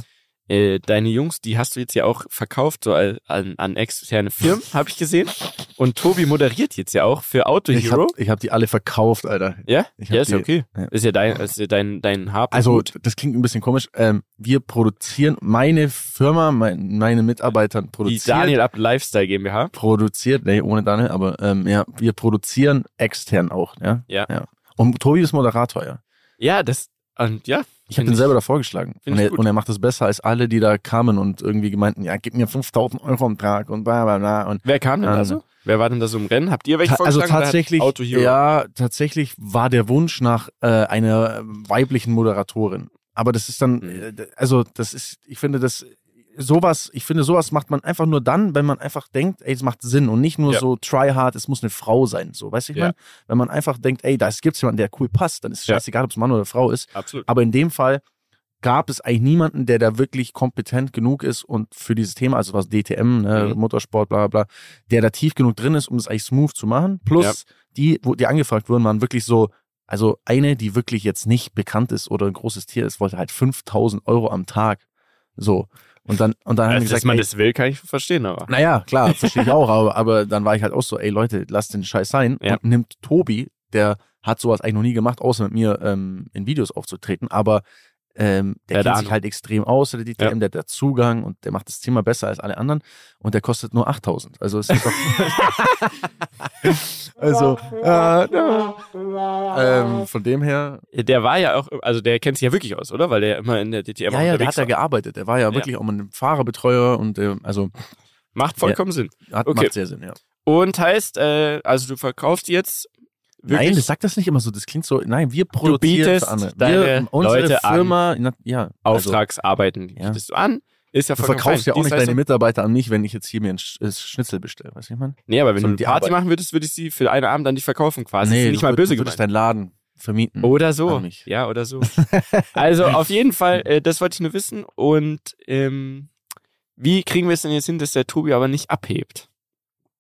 Äh, deine Jungs, die hast du jetzt ja auch verkauft, so an, an externe Firmen, habe ich gesehen. Und Tobi moderiert jetzt ja auch für Auto Ich habe Hero. ich hab die alle verkauft, Alter. Ja? Ja, ist ja die- okay. ja. Ist ja dein, ist ja dein, dein Hab. Also, Gut. das klingt ein bisschen komisch. Ähm, wir produzieren, meine Firma, mein, meine Mitarbeiter die produzieren. Daniel Up Lifestyle GmbH. produziert, nee, ohne Daniel, aber ähm, ja, wir produzieren extern auch, ja. Ja. ja. Und Tobi ist Moderator, ja. Ja, das, und ja, Ich habe ich- selber davor geschlagen. find Und er, und er macht das besser als alle, die da kamen und irgendwie gemeinten, ja, gib mir 5000 Euro am Tag und bla bla bla. Und Wer kam denn da Also- so? Wer war denn da so im Rennen? Habt ihr welche also vorgeschlagen? hat tatsächlich, Auto Hero. ja, tatsächlich war der Wunsch nach äh, einer weiblichen Moderatorin. Aber das ist dann, Mhm. äh, also das ist, ich finde das, sowas, ich finde sowas macht man einfach nur dann, wenn man einfach denkt, ey, es macht Sinn und nicht nur Ja. so try hard, es muss eine Frau sein, so, weißt du, ich Ja. meine? Wenn man einfach denkt, ey, da gibt's jemanden, der cool passt, dann ist es Ja. scheißegal, ob es Mann oder Frau ist. Absolut. Aber in dem Fall gab es eigentlich niemanden, der da wirklich kompetent genug ist und für dieses Thema, also was DTM, ne, Mhm. Motorsport, bla bla bla, der da tief genug drin ist, um es eigentlich smooth zu machen. Plus die, wo die angefragt wurden, waren wirklich so, also eine, die wirklich jetzt nicht bekannt ist oder ein großes Tier ist, wollte halt 5000 Euro am Tag. So. Und dann, und dann haben Also, dass gesagt, man ey, das will, kann ich verstehen, aber. naja, klar, verstehe ich auch, aber, aber dann war ich halt auch so, ey Leute, lasst den Scheiß sein Ja. und nimmt Tobi, der hat sowas eigentlich noch nie gemacht, außer mit mir ähm, in Videos aufzutreten, aber ähm, der Der kennt sich halt extrem aus, der DTM, Ja. der hat da Zugang und der macht das Thema besser als alle anderen und der kostet nur 8000. Also es ist doch also äh, ähm, von dem her Der war ja auch, also der kennt sich ja wirklich aus, oder? Weil der immer in der DTM ja, ja, der hat da war. gearbeitet. Der war ja, Ja. wirklich auch mal ein Fahrerbetreuer und äh, also Macht vollkommen Sinn. hat, Okay. macht sehr Sinn, ja. Und heißt, äh, also du verkaufst jetzt wirklich Nein, das sagt das nicht immer so. Das klingt so. Nein, wir Du produzieren bietest für andere. deine wir, unsere Leute an. Firma, na, ja, also, Auftragsarbeiten, Ja. bietest du an. Ist ja du verkaufst fein. ja auch nicht deine. Mitarbeiter an mich, wenn ich jetzt hier mir ein äh, Schnitzel bestelle. Weißt du, ich meine? Nee, aber wenn sondern du die eine Party Arbeit. machen würdest, würde ich sie für einen Abend dann nicht verkaufen quasi. ist nicht mal böse du würdest deinen Laden vermieten. Oder so. An. Ja, oder so. also auf jeden Fall, äh, das wollte ich nur wissen. Und ähm, wie kriegen wir es denn jetzt hin, dass der Tobi aber nicht abhebt?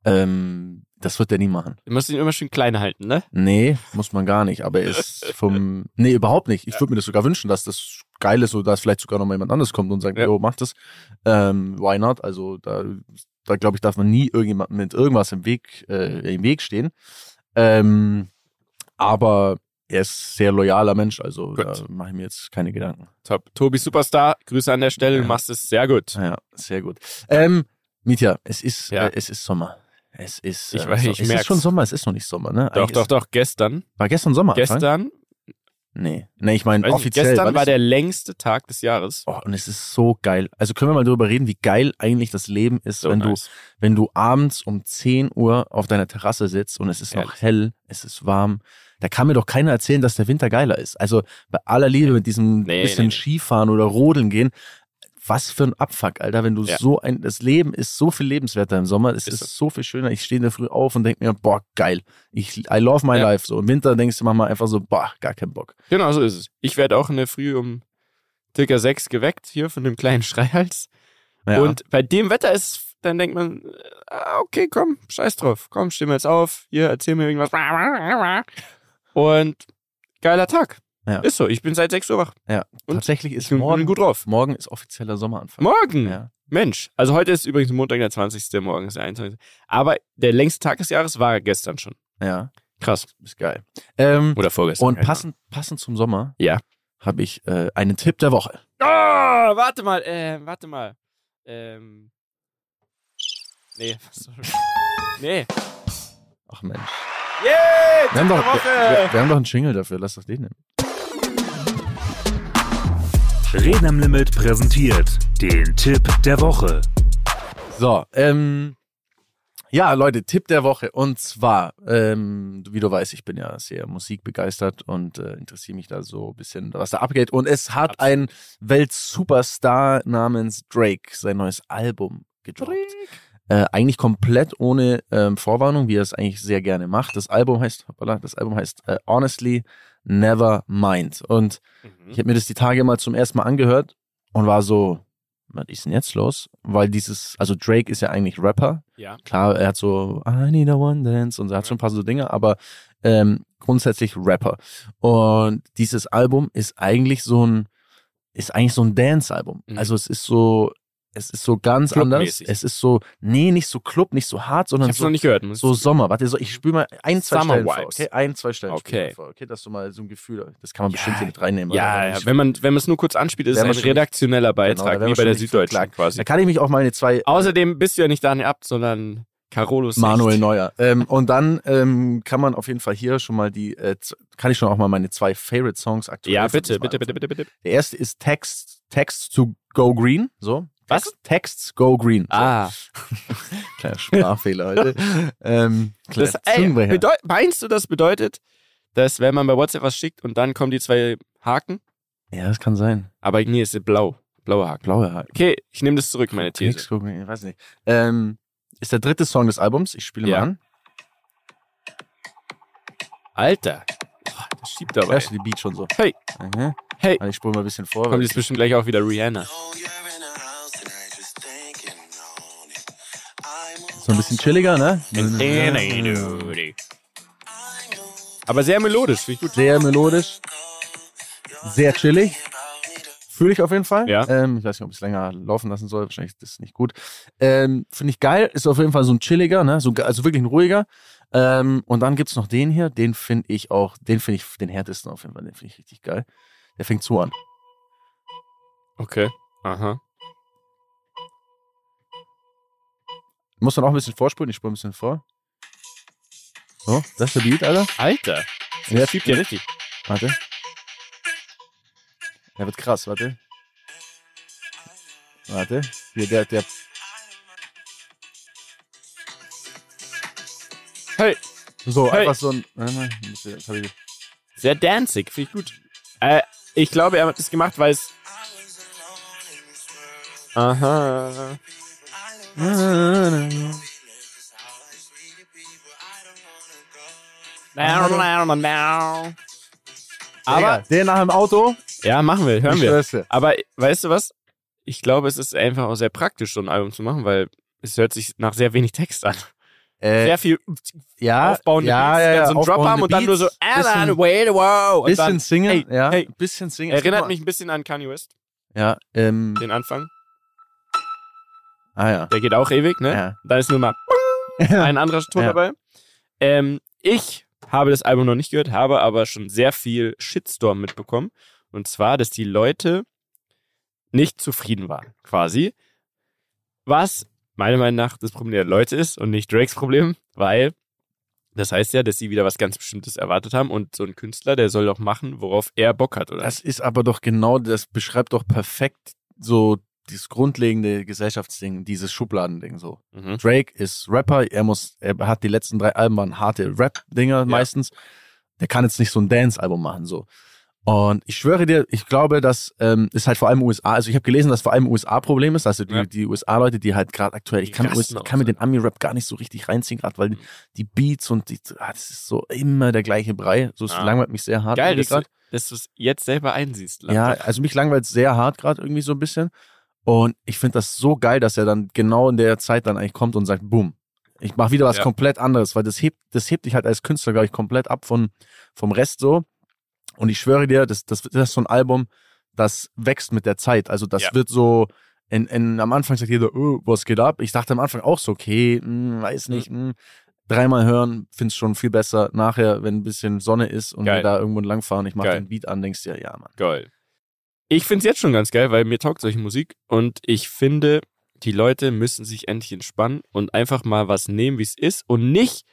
Ähm, das wird er nie machen. Du musst ihn immer schön klein halten, ne? Nee, muss man gar nicht. Aber er ist vom. Nee, überhaupt nicht. Ich würde mir das sogar wünschen, dass das geil ist oder dass vielleicht sogar noch mal jemand anderes kommt und sagt, Ja. jo, mach das. Ähm, why not? Also da, da glaube ich, darf man nie irgendjemandem mit irgendwas im Weg, äh, im Weg stehen. Ähm, aber er ist sehr loyaler Mensch, also Gut. da mache ich mir jetzt keine Gedanken. Top. Tobi Superstar, Grüße an der Stelle, du Ja. machst es sehr gut. Ja, sehr gut. Ähm, Mietja, es ist, Ja. äh, es ist Sommer. Es ist, Ich äh, weiß, so- ich es merk's. ist schon Sommer, es ist noch nicht Sommer, ne? Doch, Eigentlich doch, doch, gestern. War gestern Sommer? Gestern, Nee. Nee, ich meine nicht, offiziell. gestern war der längste Tag des Jahres. Oh, und es ist so geil. Also können wir mal darüber reden, wie geil eigentlich das Leben ist, So wenn nice. du, wenn du abends um 10 Uhr auf deiner Terrasse sitzt und es ist noch Ehrlich. hell, es ist warm. Da kann mir doch keiner erzählen, dass der Winter geiler ist. Also bei aller Liebe mit diesem Nee, bisschen nee. Skifahren oder Rodeln gehen. Was für ein Abfuck, Alter, wenn du Ja. so ein, das Leben ist so viel lebenswerter im Sommer, es Ist ist, so viel schöner. Ich stehe in der Früh auf und denke mir, boah, geil. Ich, I love my Ja. life. So im Winter denkst du manchmal einfach so, boah, gar keinen Bock. Genau, so ist es. Ich werde auch in der Früh um circa sechs geweckt, hier von dem kleinen Schreihals. Ja. Und bei dem Wetter ist, dann denkt man, äh, okay, komm, scheiß drauf. Komm, steh mir jetzt auf. Hier, erzähl mir irgendwas. Und geiler Tag. Ja. Ist so. Ich bin seit 6 Uhr wach. ja. und Tatsächlich Ich ist bin, morgen bin gut drauf. Morgen ist offizieller Sommeranfang. Morgen. Ja. Mensch. Also heute ist übrigens Montag, der 20. Morgen ist der 21. Aber der längste Tag des Jahres war gestern schon. Ja, Krass. ist geil. Ähm, Oder vorgestern. und passend, passend zum Sommer Ja. habe ich äh, einen Tipp der Woche. Oh, warte mal, äh, warte mal. Ähm. Nee, was soll Nee. Ach Mensch. Yay! Wir haben, doch, wir, wir, wir haben doch einen Jingle dafür, lass doch den nehmen. Reden am Limit präsentiert den Tipp der Woche. So, ähm, ja, Leute, Tipp der Woche. Und zwar, ähm, wie du weißt, ich bin ja sehr musikbegeistert und äh, interessiere mich da so ein bisschen, was da abgeht. Und es hat ein Weltsuperstar namens Drake sein neues Album gedroppt. Äh, eigentlich komplett ohne ähm, Vorwarnung, wie er es eigentlich sehr gerne macht. Das Album heißt, hoppala, das Album heißt äh, Honestly Never Mind. Und Mhm. ich habe mir das die Tage mal zum ersten Mal angehört und war so, was ist denn jetzt los? Weil dieses, also Drake ist ja eigentlich Rapper. Ja. Klar, er hat so I need a one dance und er hat schon ein paar so Dinge, aber ähm, grundsätzlich Rapper. Und dieses Album ist eigentlich so ein, ist eigentlich so ein Dance-Album. Mhm. Also es ist so, es ist so ganz anders. Es ist so, nee, nicht so Club, nicht so hart, sondern so noch nicht gehört. So Sommer. Warte, so, ich spüre mal ein, zwei Summer Stellen vor, Vibes. okay? Ein, zwei Stellen Okay. mal vor, okay? Dass du mal so ein Gefühl, das kann man Ja. bestimmt hier mit reinnehmen. ja, ja, wenn man wenn man es nur kurz anspielt, ist es ein redaktioneller Genau, Beitrag, wir wie bei der Süddeutschen verklagt. quasi. Da kann ich mich auch meine zwei, Außerdem bist du ja nicht Daniel Abt, sondern Carolo Secht. Manuel Neuer. Ähm, und dann ähm, kann man auf jeden Fall hier schon mal die, äh, kann ich schon auch mal meine zwei Favorite Songs aktuell Ja, bitte, bitte, bitte, bitte, bitte. Der erste ist Text, Text to Go Green. So. Was? Text, Texts Go Green. So. Ah, Kleiner Sprachfehler heute. ähm, das, ey, bedeut, meinst du, das bedeutet, dass wenn man bei WhatsApp was schickt und dann kommen die zwei Haken? ja, das kann sein. Aber nee, es ist blau. Blaue Haken. Blaue Haken. Okay, ich nehme das zurück, meine These. Text Go Green, ich weiß nicht. Ähm, ist der dritte Song des Albums. Ich spiele Ja. mal an. Alter, Boah, das schiebt aber. Hörst du die Beat schon so? Hey. Mhm. Hey. Also ich spule mal ein bisschen vor. Kommt jetzt bestimmt gleich auch wieder Rihanna. So ein bisschen chilliger, ne? Aber sehr melodisch, finde ich gut. Sehr melodisch. Sehr chillig. Fühle ich auf jeden Fall. Ja. Ähm, ich weiß nicht, ob ich es länger laufen lassen soll. Wahrscheinlich ist das nicht gut. Ähm, Finde ich geil. Ist auf jeden Fall so ein chilliger, ne? So, also wirklich ein ruhiger. Ähm, und dann gibt's noch den hier. Den finde ich auch, den finde ich den härtesten auf jeden Fall. Den finde ich richtig geil. Der fängt so an. Okay. Aha. Muss dann auch ein bisschen vorspulen. Ich spule ein bisschen vor. So, das ist der Beat, Alter. Alter. Der Das schiebt ja richtig. Warte. Der wird krass, warte. Warte. Hier, der, der. Hey, So, Hey. einfach so ein. Warte mal, jetzt ich- sehr danzig, finde ich gut. Äh, ich glaube, er hat das gemacht, weil es. Aha. Aber Aber, der nach dem Auto. ja, machen wir, hören wir. Aber weißt du was? Ich glaube, es ist einfach auch sehr praktisch, so ein Album zu machen, weil es hört sich nach sehr wenig Text an. Äh, Sehr viel ja, aufbauende ja, Beats, ja, ja, so einen Drop haben und dann nur so, bisschen, wait, wow. Bisschen dann, singen, hey, ja, hey. bisschen singen. Erinnert mich ein bisschen an Kanye West, Ja, ähm, den Anfang. Ah ja. Der geht auch ewig, ne? Ja. Da ist nur mal ein anderer Ton Ja. dabei. Ähm, ich habe das Album noch nicht gehört, habe aber schon sehr viel Shitstorm mitbekommen. Und zwar, dass die Leute nicht zufrieden waren, quasi. Was meiner Meinung nach das Problem der Leute ist und nicht Drakes Problem, weil das heißt ja, dass sie wieder was ganz Bestimmtes erwartet haben und so ein Künstler, der soll doch machen, worauf er Bock hat, oder? Das ist aber doch genau, das beschreibt doch perfekt so dieses grundlegende Gesellschaftsding, dieses Schubladending so. Mhm. Drake ist Rapper, er muss, er hat die letzten drei Alben waren harte Rap-Dinger meistens. Der kann jetzt nicht so ein Dance-Album machen, so. Und ich schwöre dir, ich glaube, dass ähm, ist halt vor allem USA, also ich habe gelesen, dass vor allem USA-Problem ist, also die, Ja. die USA-Leute, die halt gerade aktuell, ich kann, US, kann mir ja. den Ami-Rap gar nicht so richtig reinziehen, gerade weil Mhm. die Beats und die, ah, das ist so immer der gleiche Brei, so es Ah. langweilt mich sehr hart. Geil, dass du, grad. dass du es jetzt selber einsiehst. Ja, Lampe. also mich langweilt sehr hart gerade irgendwie so ein bisschen. Und ich finde das so geil, dass er dann genau in der Zeit dann eigentlich kommt und sagt, boom, ich mache wieder was Ja. komplett anderes, weil das hebt, das hebt dich halt als Künstler, glaube ich, komplett ab von, vom Rest so. Und ich schwöre dir, das, das, das ist so ein Album, das wächst mit der Zeit. Also das Ja. wird so, in, in, am Anfang sagt jeder, oh, was geht ab? Ich dachte am Anfang auch so, okay, hm, weiß nicht, hm. dreimal hören, find's schon viel besser. Nachher, wenn ein bisschen Sonne ist und Geil. wir da irgendwo langfahren, ich mache den Beat an, denkst dir, ja, Mann. Geil. Ich finde es jetzt schon ganz geil, weil mir taugt solche Musik und ich finde, die Leute müssen sich endlich entspannen und einfach mal was nehmen, wie es ist und nicht,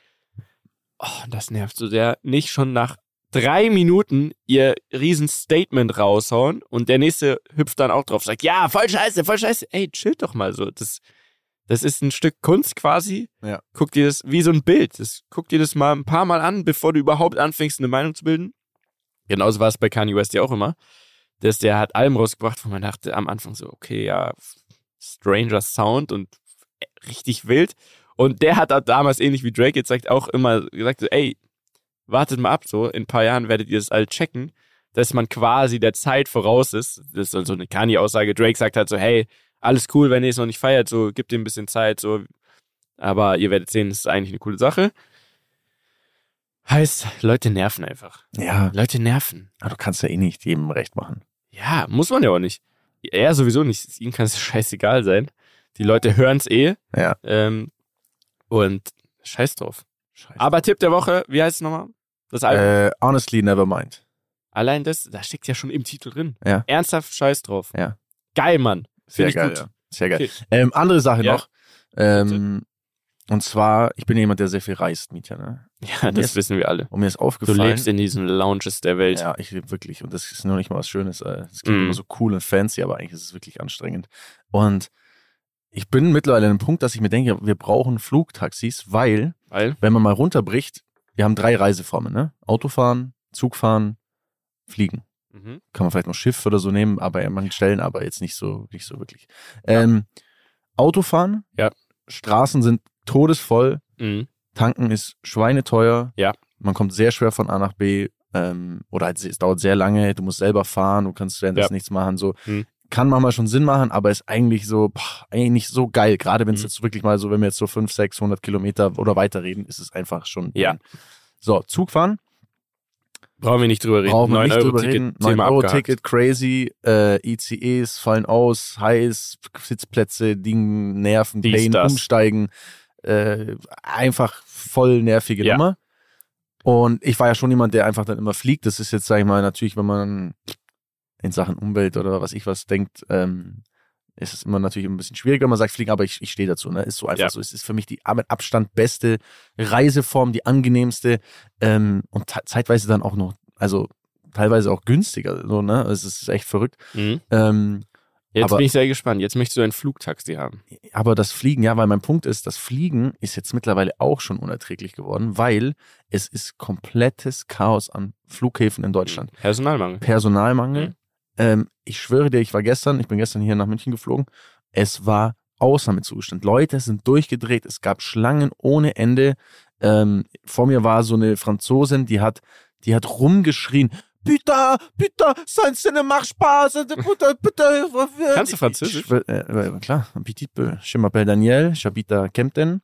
oh, das nervt so sehr, nicht schon nach drei Minuten ihr riesen Statement raushauen und der nächste hüpft dann auch drauf, sagt, ja, voll scheiße, voll scheiße. Ey, chill doch mal so. Das, das ist ein Stück Kunst quasi. Ja. Guck dir das wie so ein Bild. Das, guck dir das mal ein paar Mal an, bevor du überhaupt anfängst, eine Meinung zu bilden. Genauso war es bei Kanye West ja auch immer. Dass der hat Alben rausgebracht, wo man dachte am Anfang so, okay, ja, Stranger Sound und richtig wild. Und der hat damals, ähnlich wie Drake jetzt sagt, auch immer gesagt, so, ey, wartet mal ab, so, in ein paar Jahren werdet ihr das all checken, dass man quasi der Zeit voraus ist. Das ist so eine Kanye-Aussage. Drake sagt halt so, hey, alles cool, wenn ihr es noch nicht feiert, so, gebt ihm ein bisschen Zeit, so, aber ihr werdet sehen, es ist eigentlich eine coole Sache. Heißt, Leute nerven einfach. Ja, Leute nerven. aber du kannst ja eh nicht jedem recht machen. Ja, muss man ja auch nicht. Er sowieso nicht. Ihm kann es scheißegal sein. Die Leute hören es eh. Ja. Ähm, und scheiß drauf. Scheiße. Aber Tipp der Woche, wie heißt es nochmal? Das Album. Äh, honestly, never mind. Allein das, da steckt ja schon im Titel drin. Ja. Ernsthaft scheiß drauf. Ja. Geil, Mann. Sehr geil, gut. ja. Sehr geil. Okay. Ähm, andere Sache Ja. noch. Ähm, Und zwar, ich bin jemand, der sehr viel reist, Mietja, ne? Ja, das ist- wissen wir alle. Und mir ist Du aufgefallen. lebst in diesen Lounges der Welt. Ja, ich lebe wirklich. Und das ist nur nicht mal was Schönes. äh, Es klingt Mm. immer so cool und fancy, aber eigentlich ist es wirklich anstrengend. Und ich bin mittlerweile an einem Punkt, dass ich mir denke, wir brauchen Flugtaxis, weil, Weil, wenn man mal runterbricht, wir haben drei Reiseformen, ne? Autofahren, Zugfahren, Fliegen. mhm. Kann man vielleicht noch Schiff oder so nehmen, aber an manchen Stellen aber jetzt nicht so, nicht so wirklich. Ähm, Autofahren, Ja. Straßen sind todesvoll, Mhm. Tanken ist schweineteuer. Ja. Man kommt sehr schwer von A nach B. Ähm, oder halt, es dauert sehr lange. Du musst selber fahren. Du kannst währenddessen Ja. nichts machen. So Hm. kann manchmal schon Sinn machen, aber ist eigentlich so, boah, eigentlich nicht so geil. Gerade wenn es Hm. jetzt wirklich mal so, wenn wir jetzt so 500, 600 Kilometer oder weiter reden, ist es einfach schon. Ja. drin. So, Zugfahren. Brauchen wir nicht drüber reden. Brauchen wir nicht drüber 9-Euro-Ticket, reden. 9 Thema Euro abgehakt. Ticket, crazy. Äh, ICEs fallen aus, heiß, Sitzplätze, Ding, Nerven, Dies, Pain, das. umsteigen. Äh, einfach voll nervige Ja. Nummer. Und ich war ja schon jemand, der einfach dann immer fliegt. Das ist jetzt, sag ich mal, natürlich, wenn man in Sachen Umwelt oder was ich was denkt, ähm, ist es immer natürlich ein bisschen schwieriger. Man sagt fliegen, aber ich, ich stehe dazu. Ne? Ist so einfach Ja. so. Es ist für mich die mit Abstand beste Reiseform, die angenehmste ähm, und zeitweise dann auch noch, also teilweise auch günstiger. So, ne? Es ist echt verrückt. Mhm. Ähm, Jetzt Aber- bin ich sehr gespannt. Jetzt möchtest du ein Flugtaxi haben. aber das Fliegen, ja, weil mein Punkt ist, das Fliegen ist jetzt mittlerweile auch schon unerträglich geworden, weil es ist komplettes Chaos an Flughäfen in Deutschland. Personalmangel. Personalmangel. Mhm. Ähm, ich schwöre dir, ich war gestern, ich bin gestern hier nach München geflogen. Es war Ausnahmezustand. Leute sind durchgedreht. Es gab Schlangen ohne Ende. Ähm, vor mir war so eine Franzosin, die hat, die hat rumgeschrien. Bitte, bitte, sonst ne mach Spaß, bitte, bitte. Kannst du Französisch? Ich, äh, äh, klar, un petit peu. Je m'appelle Daniel, j'habite à Kempten.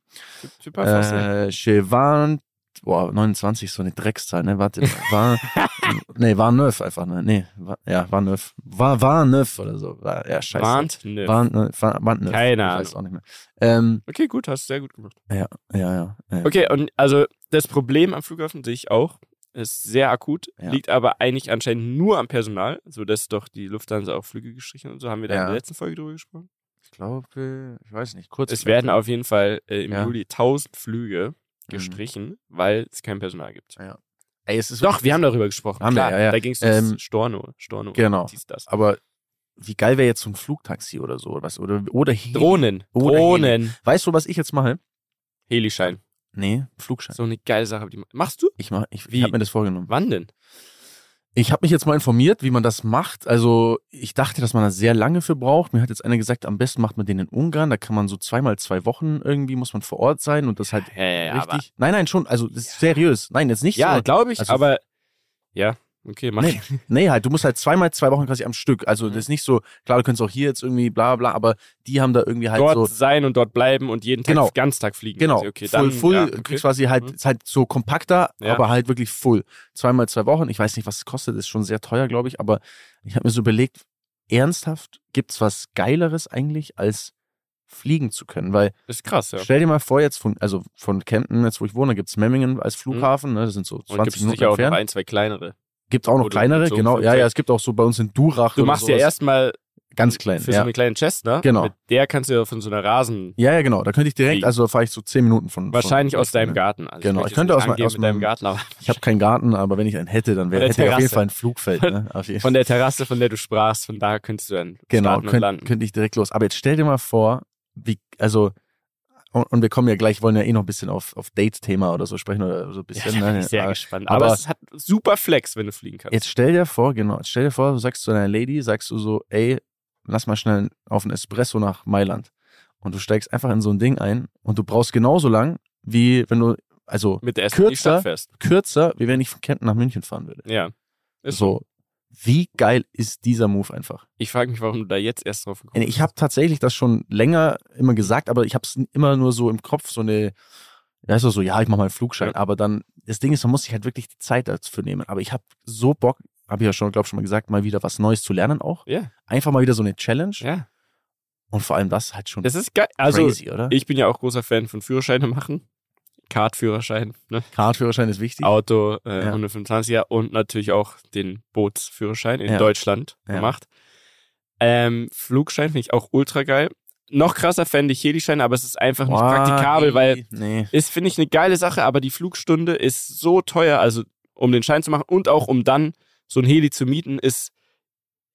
Super Äh, je war, boah, 29, so eine Dreckszahl, ne, warte, war, nee, war neuf einfach, ne, nee, war, ja, war neuf, war, war neuf oder so, war, ja, scheiße. Warnt? Nö. War, ne, war, war neuf. Keine ich Ahnung. weiß auch nicht mehr. Ähm, Okay, gut, hast du sehr gut gemacht. ja, ja, ja. ja. Okay, und also das Problem am Flughafen sehe ich auch. Ist sehr akut, Ja. liegt aber eigentlich anscheinend nur am Personal, sodass doch die Lufthansa auch Flüge gestrichen hat und so. Haben wir da in Ja. der letzten Folge drüber gesprochen? Ich glaube, ich weiß nicht, kurz. Es werden auf jeden Fall äh, im Ja. Juli 1000 Flüge Mhm. gestrichen, weil es kein Personal gibt. Ey, es ist Doch, wir haben darüber gesprochen. Haben wir, Klar, ja, ja. Da ging es Ähm, um Storno. Storno. genau. Aber wie geil wäre jetzt so ein Flugtaxi oder so, was, oder, oder Heli. Drohnen. Oder Drohnen. Weißt du, was ich jetzt mache? Helischein. Nee, Flugschein. So eine geile Sache. Die machst du? Ich mach, ich, ich habe mir das vorgenommen. Wann denn? Ich habe mich jetzt mal informiert, wie man das macht. Also ich dachte, dass man da sehr lange für braucht. Mir hat jetzt einer gesagt, am besten macht man den in Ungarn. Da kann man so zweimal zwei Wochen irgendwie muss man vor Ort sein und das halt Ja, ja, richtig. Nein, nein, schon. Also das ist seriös. Nein, jetzt nicht ja so. glaube ich, also- aber ja, okay, mach. Nee, nee, halt, du musst halt zweimal zwei Wochen quasi am Stück. Also Mhm. das ist nicht so, klar, du könntest auch hier jetzt irgendwie bla bla, aber die haben da irgendwie halt dort so. sein und dort bleiben und jeden Tag Genau. Ganztag fliegen. Genau, quasi. okay, full, dann, full, ja, okay. quasi halt, Mhm. ist halt so kompakter, Ja. aber halt wirklich full. Zweimal zwei Wochen, ich weiß nicht, was es kostet, ist schon sehr teuer, glaube ich, aber ich habe mir so überlegt, ernsthaft, gibt's was Geileres eigentlich, als fliegen zu können? Weil, Das ist krass, ja. stell dir mal vor, jetzt von, also von Kempten, jetzt wo ich wohne, gibt's Memmingen als Flughafen, ne, das sind so Und gibt 20 es Minuten sicher auch noch ein, zwei kleinere. Gibt's auch noch Oder kleinere, so genau, ja, ja, es gibt auch so bei uns in Durach Du machst ja erstmal ganz klein, für ja. so eine kleine Chestnut. Genau. Mit der kannst du ja von so einer Rasen, Ja, ja, genau. Da könnte ich direkt, also da fahre ich so zehn Minuten von. wahrscheinlich von, aus deinem ne? Garten. Also Genau, möchte ich könnte aus mein- aus meinem- Garten, aber Ich habe keinen Garten, aber wenn ich einen hätte, dann wäre hätte ich auf jeden. Fall ein Flugfeld. Ne? Von der Terrasse, von der du sprachst, von da könntest du dann Genau, starten und könnte landen. könnt ich direkt los. Aber jetzt stell dir mal vor, wie, also, und, und wir kommen ja gleich, wollen ja eh noch ein bisschen auf, auf Date-Thema oder so sprechen oder so ein bisschen. ja, da bin ne? sehr Aber gespannt. Aber, aber- es hat super Flex, wenn du fliegen kannst. Jetzt stell dir vor, genau, jetzt stell dir vor, du sagst zu deiner Lady, sagst du so, ey, lass mal schnell auf einen Espresso nach Mailand. Und du steigst einfach in so ein Ding ein und du brauchst genauso lang, wie wenn du, also kürzer- kürzer, wie wenn ich von Kempten nach München fahren würde. Ja. Ist so. Wie geil ist dieser Move einfach? Ich frage mich, warum du da jetzt erst drauf gekommen Ich habe tatsächlich das schon länger immer gesagt, aber ich habe es immer nur so im Kopf, so eine, ja, ist doch so, ja, ich mache mal einen Flugschein. Ja. Aber dann, das Ding ist, man muss sich halt wirklich die Zeit dafür nehmen. Aber ich habe so Bock, habe ich ja schon, glaube schon mal gesagt, mal wieder was Neues zu lernen auch. Ja, Einfach mal wieder so eine Challenge. ja. Und vor allem das halt schon Das ist geil. Also, crazy, oder? ich bin ja auch großer Fan von Führerscheine machen. Kartführerschein, ne? Kartführerschein ist wichtig. Auto, äh, Ja. 125er und natürlich auch den Bootsführerschein in Ja. Deutschland Ja. gemacht. Ähm, Flugschein finde ich auch ultra geil. noch krasser fände ich Helischein, aber es ist einfach nicht praktikabel, nee, weil Nee. ist, finde ich, eine geile Sache, aber die Flugstunde ist so teuer, also um den Schein zu machen und auch um dann so ein Heli zu mieten, ist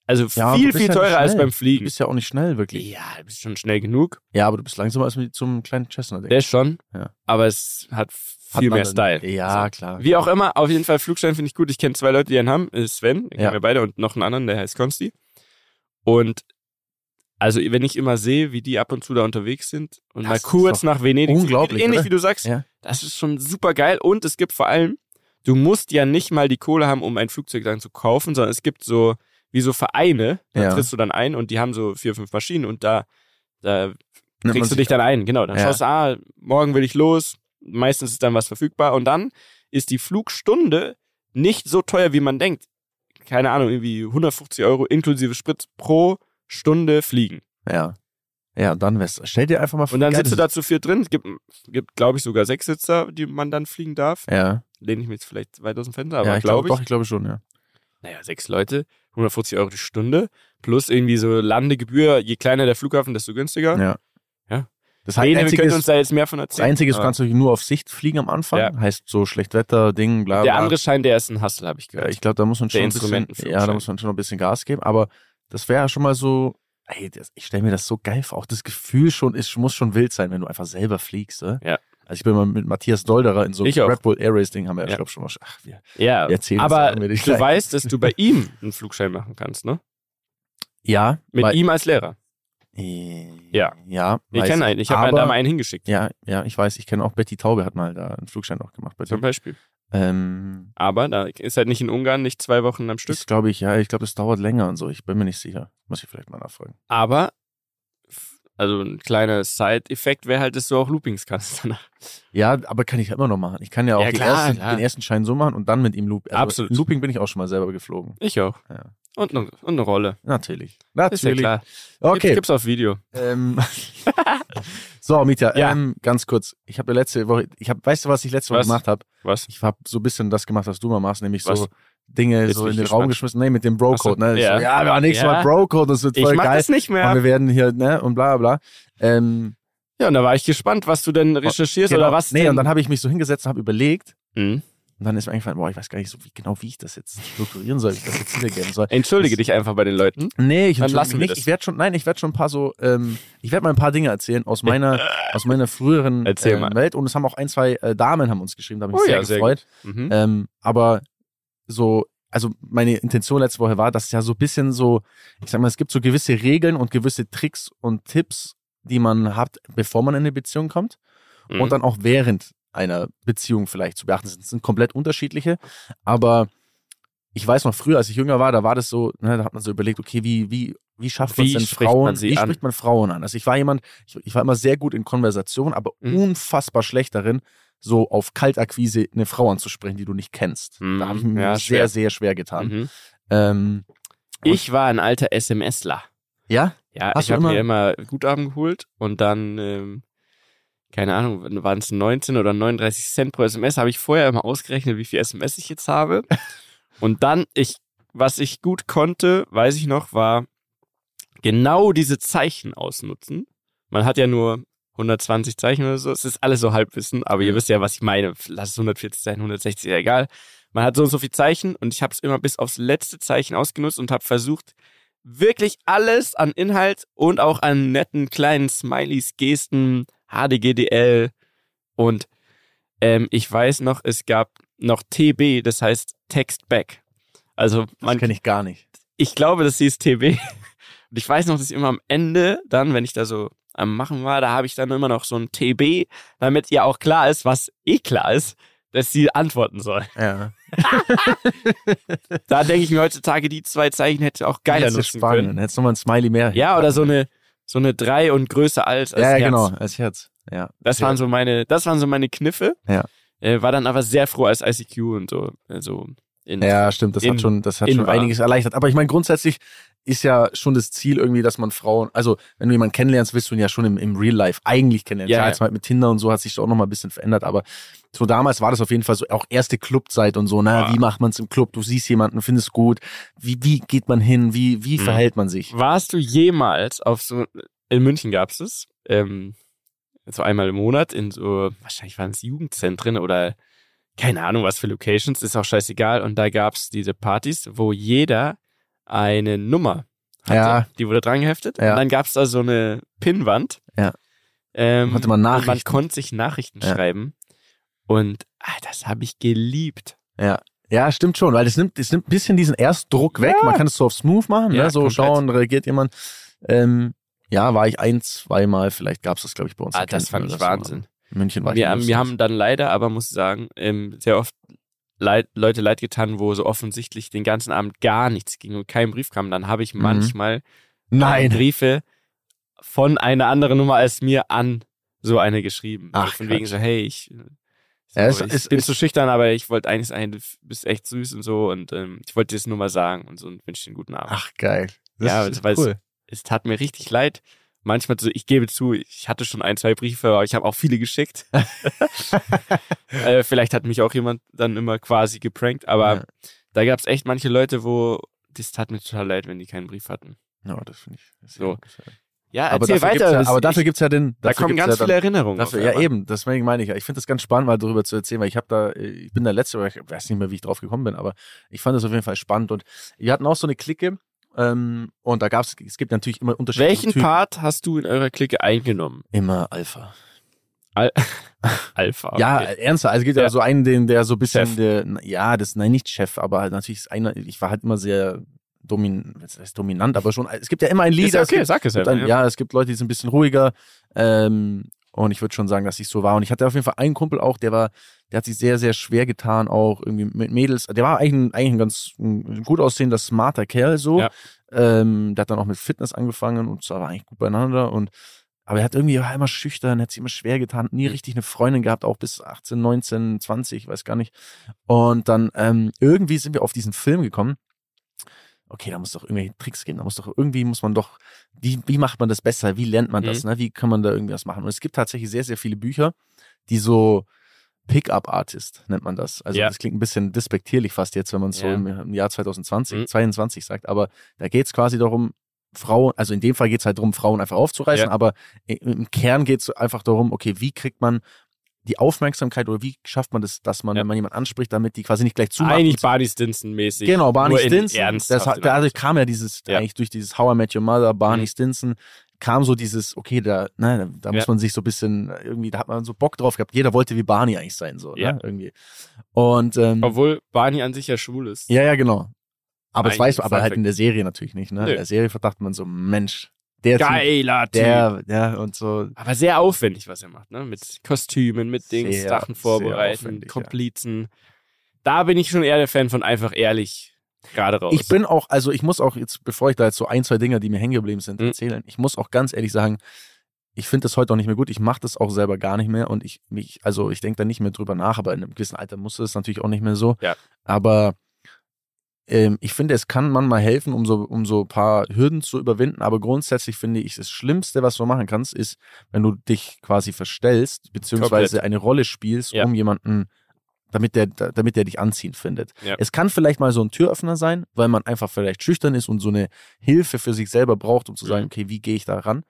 also Ja, viel, du viel ja teurer als beim Du Fliegen. bist ja auch nicht schnell, wirklich. Ja, du bist schon schnell genug. Ja, aber du bist langsamer als mit zum kleinen Cessna. Der ist schon, Ja. aber es hat Hat viel man mehr Style. Ja, So. klar. Wie auch immer, auf jeden Fall Flugschein finde ich gut. Ich kenne zwei Leute, die einen haben. Ist Sven, den Ja. kennen wir beide, und noch einen anderen, der heißt Konsti. Und also wenn ich immer sehe, wie die ab und zu da unterwegs sind und Das mal kurz nach Venedig, unglaublich, ähnlich oder? wie du sagst, Ja. das ist schon super geil. Und es gibt vor allem, du musst ja nicht mal die Kohle haben, um ein Flugzeug dann zu kaufen, sondern es gibt so wie so Vereine, da Ja. trittst du dann ein und die haben so vier, fünf Maschinen und da, da Nimmt kriegst du dich dann ein. Genau, dann Ja. schaust du, ah, morgen will ich los. Meistens ist dann was verfügbar und dann ist die Flugstunde nicht so teuer, wie man denkt. Keine Ahnung, irgendwie 150 Euro inklusive Sprit pro Stunde fliegen. Ja. Ja, dann wär's. Stell dir einfach mal vor. Und dann sitzt du da zu vier drin. Es gibt, gibt glaube ich, sogar sechs Sitzer, die man dann fliegen darf. Ja, Lehne ich mir jetzt vielleicht weit aus dem Fenster, aber ja ich glaube glaube ich. doch, ich glaube schon, ja. Naja, sechs Leute, 150 Euro die Stunde, plus irgendwie so Landegebühr. Je kleiner der Flughafen, desto günstiger. Ja. Ja. Das Nee, nee, wir können uns da jetzt mehr von das erzählen. Einzige ist, du kannst natürlich nur auf Sicht fliegen am Anfang. Ja. Heißt so Schlechtwetter, Ding, bla, der bla. andere Schein, der ist ein Hustle, habe ich Ja, gehört. ich glaube, da muss man Der schon ein bisschen, ja, da muss man schon ein bisschen Gas geben. Aber das wäre ja schon mal so, ey, das, ich stelle mir das so geil vor. Auch das Gefühl schon ist, muss schon wild sein, wenn du einfach selber fliegst. Oder? Ja. Also ich bin mal mit Matthias Dolderer in so einem. Red Bull Air Race Ding haben wir ja, ich glaube schon mal, ach, wir ja, wir erzählen aber das irgendwie du gleich. weißt, dass du bei ihm einen Flugschein machen kannst, ne? Ja. Mit ihm als Lehrer. Äh, Ja. Ja. Ich kenne einen. Ich habe da mal einen hingeschickt, Ja, ja, ich weiß, ich kenne auch Betty Taube hat mal da einen Flugschein auch gemacht bei zum. Beispiel. Ähm, Aber da ist halt nicht in Ungarn nicht zwei Wochen am Stück. ich glaube ich, ja, ich glaube, das dauert länger und so. Ich bin mir nicht sicher. Muss ich vielleicht mal nachfragen. Aber, also ein kleiner Side-Effekt wäre halt, dass du auch Loopings kannst danach. Ja, aber kann ich ja immer noch machen. Ich kann ja auch Ja, klar, ersten, den ersten Schein so machen und dann mit ihm Loop. Also Absolut. Looping bin ich auch schon mal selber geflogen. Ich auch. Ja. Und, eine, und eine Rolle. Natürlich. Ist ja Natürlich. klar. Okay. Gibt's auf Video. Ähm, so, Mietja, Ja. ähm, ganz kurz. Ich habe letzte Woche, ich habe, weißt du, was ich letzte Woche Was? gemacht habe? Was? Ich habe so ein bisschen das gemacht, was du mal machst, nämlich Was? so Dinge Jetzt so in ich den gespannt. Raum geschmissen. Nee, mit dem Bro-Code. So, Ne? Ich ja. So, ja, wir machen nächstes Ja. Mal Bro-Code, das wird Ich voll mach geil. das nicht Und mehr. wir werden hier, ne, und bla bla. Ähm, Ja, und da war ich gespannt, was du denn recherchierst genau. oder was Nee, denn. und dann habe ich mich so hingesetzt und habe überlegt, Mhm. Und dann ist mir eingefallen, boah, ich weiß gar nicht so wie, genau, wie ich das jetzt strukturieren soll, wie ich das jetzt wiedergeben soll. Entschuldige Das- dich einfach bei den Leuten. Nee, ich entschuldige mich. Ich werde schon, nein, ich werde schon ein paar so, ähm, ich werde mal ein paar Dinge erzählen aus meiner, aus meiner früheren äh. Welt. Und es haben auch ein, zwei äh, Damen haben uns geschrieben, da habe ich mich Oh sehr ja, sehr gefreut. Mhm. Ähm, aber so, also meine Intention letzte Woche war, dass es ja so ein bisschen so, ich sag mal, es gibt so gewisse Regeln und gewisse Tricks und Tipps, die man hat, bevor man in eine Beziehung kommt Mhm. und dann auch während einer Beziehung vielleicht zu beachten sind. Das sind komplett unterschiedliche, aber ich weiß noch früher, als ich jünger war, da war das so, ne, da hat man so überlegt, okay, wie, wie, wie schafft man es denn Frauen, wie an? spricht man Frauen an? Also ich war jemand, ich, ich war immer sehr gut in Konversation, aber Mhm. unfassbar schlecht darin, so auf Kaltakquise eine Frau anzusprechen, die du nicht kennst. Mhm. Da habe ich mir Ja, sehr, sehr schwer getan. Mhm. Ähm, Ich war ein alter SMSler. ja? Ja, Hast ich habe mir immer Guthaben geholt und dann, ähm, keine Ahnung, waren es 19 oder 39 Cent pro SMS, habe ich vorher immer ausgerechnet, wie viel SMS ich jetzt habe. und dann, ich, was ich gut konnte, weiß ich noch, war genau diese Zeichen ausnutzen. Man hat ja nur 120 Zeichen oder so, es ist alles so Halbwissen, aber ihr wisst ja, was ich meine. Lass es 140 sein, 160, ja egal. Man hat so und so viele Zeichen und ich habe es immer bis aufs letzte Zeichen ausgenutzt und habe versucht, wirklich alles an Inhalt und auch an netten kleinen Smileys, Gesten, HDGDL und ähm, ich weiß noch, es gab noch TB, das heißt Text Back. Also Das man, kenne ich gar nicht. ich glaube, das hieß TB. Und ich weiß noch, dass ich immer am Ende dann, wenn ich da so am Machen war, da habe ich dann immer noch so ein TB, damit ihr auch klar ist, was eh klar ist, dass sie antworten soll. Ja. Da denke ich mir heutzutage, die zwei Zeichen hätte auch geiler Hättest nutzen sparen können. Hättest du mal ein Smiley mehr. Ja, oder so eine, so eine 3 und größer als, als ja, Herz. genau, als Herz. Ja. Das waren so meine, das waren so meine Kniffe. Ja. Äh, war dann aber sehr froh als ICQ und so. Also in, Ja, stimmt, das in- hat schon, das hat schon war. einiges erleichtert. Aber ich meine, grundsätzlich ist ja schon das Ziel irgendwie, dass man Frauen, also wenn du jemanden kennenlernst, willst du ihn ja schon im, im Real Life eigentlich kennenlernen. Ja, Ja, ja. jetzt halt mit Tinder und so hat sich das auch nochmal ein bisschen verändert, aber so damals war das auf jeden Fall so auch erste Clubzeit und so, na, Ah. wie macht man es im Club? Du siehst jemanden, findest gut, wie, wie geht man hin, wie, wie Mhm. verhält man sich? Warst du jemals auf so, in München gab's es. Ähm, so einmal im Monat in so, wahrscheinlich waren es Jugendzentren oder keine Ahnung was für Locations, ist auch scheißegal. Und da gab's diese Partys, wo jeder eine Nummer hatte. Ja. Die wurde dran geheftet. Ja. Und dann gab's da so eine Pinnwand. Ja. Ähm, Konnte man und Man Nachrichten. konnte sich Nachrichten Ja. schreiben. Und ah, das habe ich geliebt. Ja. Ja, stimmt schon, weil es nimmt, es nimmt ein bisschen diesen Erstdruck weg. Ja. Man kann es so auf Smooth machen, Ja, ne? so komplett. schauen, reagiert jemand. Ähm, ja, war ich ein, zweimal, vielleicht gab es das, glaube ich, bei uns. Ah, das fand ich. Wahnsinn. In München war ich Wir, nie wir haben dann leider, aber muss ich sagen, ähm, sehr oft leid, Leute leid getan, wo so offensichtlich den ganzen Abend gar nichts ging und kein Brief kam. Dann habe ich Mhm. manchmal Nein. Briefe von einer anderen Nummer als mir an so eine geschrieben. Ach, von wegen so, hey, ich, so, Ja, es- ich es- bin es- zu schüchtern, aber ich wollte eigentlich sagen, du bist echt süß und so und ähm, ich wollte dir das nur mal sagen und so und wünsche dir einen guten Abend. Ach, geil. Ja, ist weil es- cool. es tat mir richtig leid. Manchmal, ich gebe zu, ich hatte schon ein, zwei Briefe, aber ich habe auch viele geschickt. äh, vielleicht hat mich auch jemand dann immer quasi geprankt, aber Ja. da gab es echt manche Leute, wo das tat mir total leid, wenn die keinen Brief hatten. Ja, das finde ich. So. Ja, Aber dafür weiter. gibt's ja, aber dafür ich, gibt's ja den. da kommen ganz ja viele dann, Erinnerungen. Dafür, ja, eben, deswegen meine ich ja. Ich finde das ganz spannend, mal darüber zu erzählen, weil ich habe da, ich bin der Letzte, aber ich weiß nicht mehr, wie ich drauf gekommen bin, aber ich fand das auf jeden Fall spannend. Und wir hatten auch so eine Clique ähm, und da gab's, es gibt natürlich immer unterschiedliche Welchen Typen. Part hast du in eurer Clique eingenommen? Immer Alpha. Al Alpha. Ja, okay. ernsthaft. Also es gibt ja. Ja. so einen, den, der so ein bisschen, der, ja, das, nein, nicht Chef, aber halt natürlich ist einer, ich war halt immer sehr domin, dominant, aber schon, es gibt ja immer einen Ist Leader. ja es okay, gibt, sag es Und ja. dann, ja, es gibt Leute, die sind ein bisschen ruhiger. Ähm, und ich würde schon sagen, dass ich so war. Und ich hatte auf jeden Fall einen Kumpel auch, der war, der hat sich sehr, sehr schwer getan, auch irgendwie mit Mädels. Der war eigentlich ein, eigentlich ein ganz ein gut aussehender, smarter Kerl so. Ja. Ähm, der hat dann auch mit Fitness angefangen und zwar war eigentlich gut beieinander. Und aber er hat irgendwie war immer schüchtern, hat sich immer schwer getan, nie richtig eine Freundin gehabt, auch bis 18, 19, 20, ich weiß gar nicht. Und dann ähm, irgendwie sind wir auf diesen Film gekommen. Okay, da muss doch irgendwelche Tricks geben. Da muss doch irgendwie muss man doch, wie, wie macht man das besser? Wie lernt man das? Ne? Wie kann man da irgendwie was machen? Und es gibt tatsächlich sehr, sehr viele Bücher, die so Pickup-Artist nennt man das. Also Ja. das klingt ein bisschen despektierlich fast jetzt, wenn man es so Ja. im, im Jahr 2020, Mhm. 22 sagt. Aber da geht es quasi darum, Frauen, also in dem Fall geht es halt darum, Frauen einfach aufzureißen, Ja. aber im Kern geht es einfach darum, okay, wie kriegt man die Aufmerksamkeit oder wie schafft man das, dass man, Ja. wenn man jemanden anspricht, damit die quasi nicht gleich zumachen. Eigentlich Barney Stinson-mäßig. Genau, Barney Stinson. Das, in da also kam ja dieses, Ja. eigentlich durch dieses How I Met Your Mother, Barney Mhm. Stinson, kam so dieses, okay, da, ne, da muss Ja. man sich so ein bisschen, irgendwie, da hat man so Bock drauf gehabt. Jeder wollte wie Barney eigentlich sein, so, Ja. ne, irgendwie. Und, ähm, Obwohl Barney an sich ja schwul ist. ja, ja, genau. Aber das Eigentlich weißt du, aber halt in der Serie natürlich nicht, ne? Nö. In der Serie verdacht man so, Mensch, der Geiler Typ. der, der und so. Aber sehr aufwendig, was er macht, ne? Mit Kostümen, mit Dings, Sehr, Sachen vorbereiten, aufwendig, ja. Komplizen. Da bin ich schon eher der Fan von einfach ehrlich gerade raus. Ich bin auch, also ich muss auch jetzt, bevor ich da jetzt so ein, zwei Dinge, die mir hängen geblieben sind, Mhm. erzählen, ich muss auch ganz ehrlich sagen, ich finde das heute auch nicht mehr gut. Ich mache das auch selber gar nicht mehr und ich mich, also ich denke da nicht mehr drüber nach, aber in einem gewissen Alter muss es natürlich auch nicht mehr so. Ja. Aber ähm, ich finde, es kann manchmal helfen, um so, um so ein paar Hürden zu überwinden, aber grundsätzlich finde ich, das Schlimmste, was du machen kannst, ist, wenn du dich quasi verstellst, beziehungsweise Komplett. eine Rolle spielst, Ja. um jemanden damit der, damit der dich anziehend findet. Ja. Es kann vielleicht mal so ein Türöffner sein, weil man einfach vielleicht schüchtern ist und so eine Hilfe für sich selber braucht, um zu sagen, Mhm. okay, wie gehe ich da ran?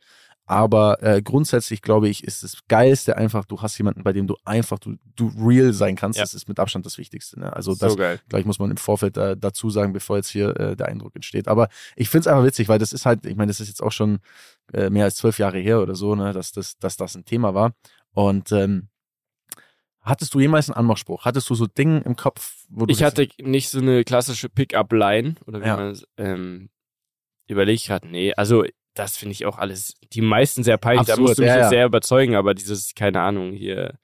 Aber äh, grundsätzlich glaube ich, ist das Geilste einfach, du hast jemanden, bei dem du einfach, du, du real sein kannst. Ja. Das ist mit Abstand das Wichtigste. Ne? Also das, so geil. gleich muss man im Vorfeld äh, dazu sagen, bevor jetzt hier äh, der Eindruck entsteht. Aber ich finde es einfach witzig, weil das ist halt, ich meine, das ist jetzt auch schon äh, mehr als zwölf Jahre her oder so, ne, dass, das, dass das ein Thema war. Und ähm, hattest du jemals einen Anmachspruch? Hattest du so Dinge im Kopf, wo du Ich hatte nicht so eine klassische Pick-up-Line oder wie Ja. man es ähm, überlegt hat. Nee, also das finde ich auch alles, die meisten sehr peinlich. da Absurd, musst du mich ja, ja. sehr überzeugen, aber dieses, keine Ahnung, hier,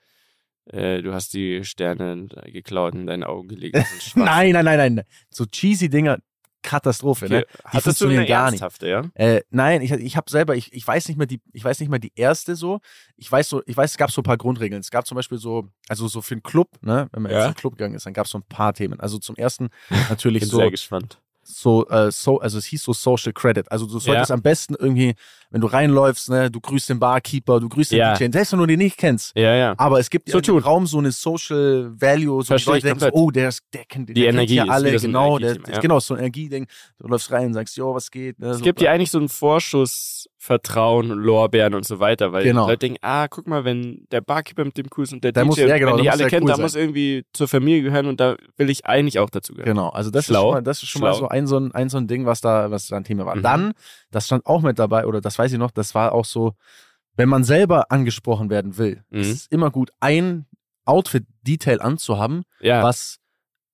äh, du hast die Sterne geklaut in deine Augen gelegt. Nein, nein, nein, nein. So cheesy Dinger, Katastrophe, Okay. ne? Hattest du funktionieren eine gar nicht. ja? Äh, nein, ich, ich habe selber, ich, ich weiß nicht mehr die, ich weiß nicht mehr die erste so. Ich weiß so, ich weiß, es gab so ein paar Grundregeln. Es gab zum Beispiel so, also so für einen Club, ne, wenn man Ja. jetzt in den Club gegangen ist, dann gab es so ein paar Themen. Also zum ersten natürlich Bin so, sehr gespannt. So, äh, so, also es hieß so Social Credit. Also du solltest Ja. am besten irgendwie, wenn du reinläufst, ne, du grüßt den Barkeeper, du grüßt den Ja. DJ, selbst wenn du den nicht kennst. Ja, ja. Aber es gibt So ja im. Raum so eine Social Value, so Verstehe Leute denken oh, der, ist, der kennt Die der Energie kennt ja alle, genau, der, Energiethema, ja. genau, so ein Energieding. Du läufst rein und sagst, jo, was geht? Ne, Es so, gibt ja eigentlich so einen Vorschuss Vertrauen, Lorbeeren und so weiter, weil Genau. die Leute denken, ah, guck mal, wenn der Barkeeper mit dem cool ist und der, Der DJ, muss- ja, genau, wenn die muss alle kennt, cool da muss irgendwie zur Familie gehören und da will ich eigentlich auch dazu gehören. Genau, also das ist Schlau. schon mal, das ist schon mal so ein, so ein, ein so ein Ding, was da, was da ein Thema war. Mhm. Dann, das stand auch mit dabei, oder das weiß ich noch, das war auch so, wenn man selber angesprochen werden will, Mhm. ist es immer gut, ein Outfit-Detail anzuhaben, Ja, was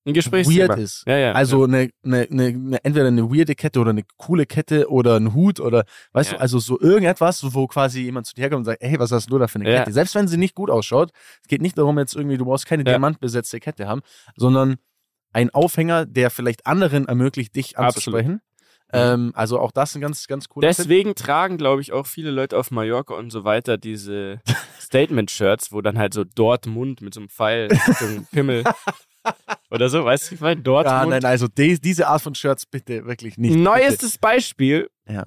ein Gesprächsthema. weird ist. Ja, ja. Also eine, eine, eine, eine, entweder eine weirde Kette oder eine coole Kette oder ein Hut oder weißt Ja. du, also so irgendetwas, wo quasi jemand zu dir herkommt und sagt, hey, was hast du da für eine Ja. Kette? Selbst wenn sie nicht gut ausschaut, es geht nicht darum, jetzt irgendwie, du brauchst keine Ja. diamantbesetzte Kette haben, sondern ein Aufhänger, der vielleicht anderen ermöglicht, dich anzusprechen. Ähm, also auch das ein ganz, ganz cooler Tipp. Deswegen tragen, glaube ich, auch viele Leute auf Mallorca und so weiter diese Statement-Shirts, wo dann halt so Dortmund mit so einem Pfeil, so einem Pimmel oder so, weißt du, ich meine, Ja, Dortmund. nein, also die, diese Art von Shirts bitte wirklich nicht. Neuestes Beispiel. Ja.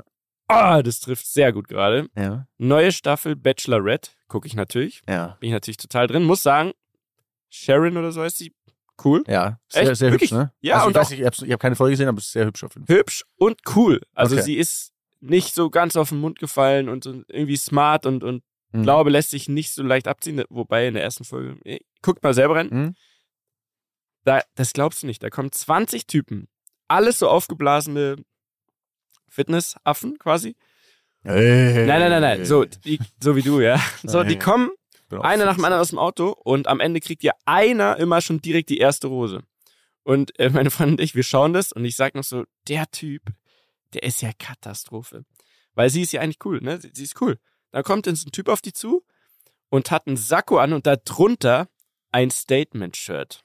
Ah, das trifft sehr gut gerade. Bitte. Ja, Neue Staffel Bachelorette, gucke ich natürlich. ja, Bin ich natürlich total drin. Muss sagen, Sharon oder so heißt sie, cool. ja. Sehr, Echt? sehr Wirklich? hübsch, ne? Ja, also, und ich weiß nicht, ich habe hab keine Folge gesehen, aber es ist sehr hübsch auf jeden Fall. Hübsch und cool. Also Okay. sie ist nicht so ganz auf den Mund gefallen und, und irgendwie smart und, und Mhm. glaube, lässt sich nicht so leicht abziehen. Wobei in der ersten Folge, eh, guckt mal selber rein. Mhm. Da, das glaubst du nicht. Da kommen 20 Typen. Alles so aufgeblasene Fitnessaffen quasi. Hey. Nein, nein, nein, nein. So, die, so wie du, ja. So, die kommen einer nach dem anderen aus dem Auto und am Ende kriegt ja einer immer schon direkt die erste Rose. Und äh, meine Freundin und ich, wir schauen das und ich sag noch so, der Typ, der ist ja Katastrophe. Weil sie ist ja eigentlich cool, ne? Sie, sie ist cool. Da kommt jetzt ein Typ auf die zu und hat einen Sakko an und darunter ein Statement-Shirt.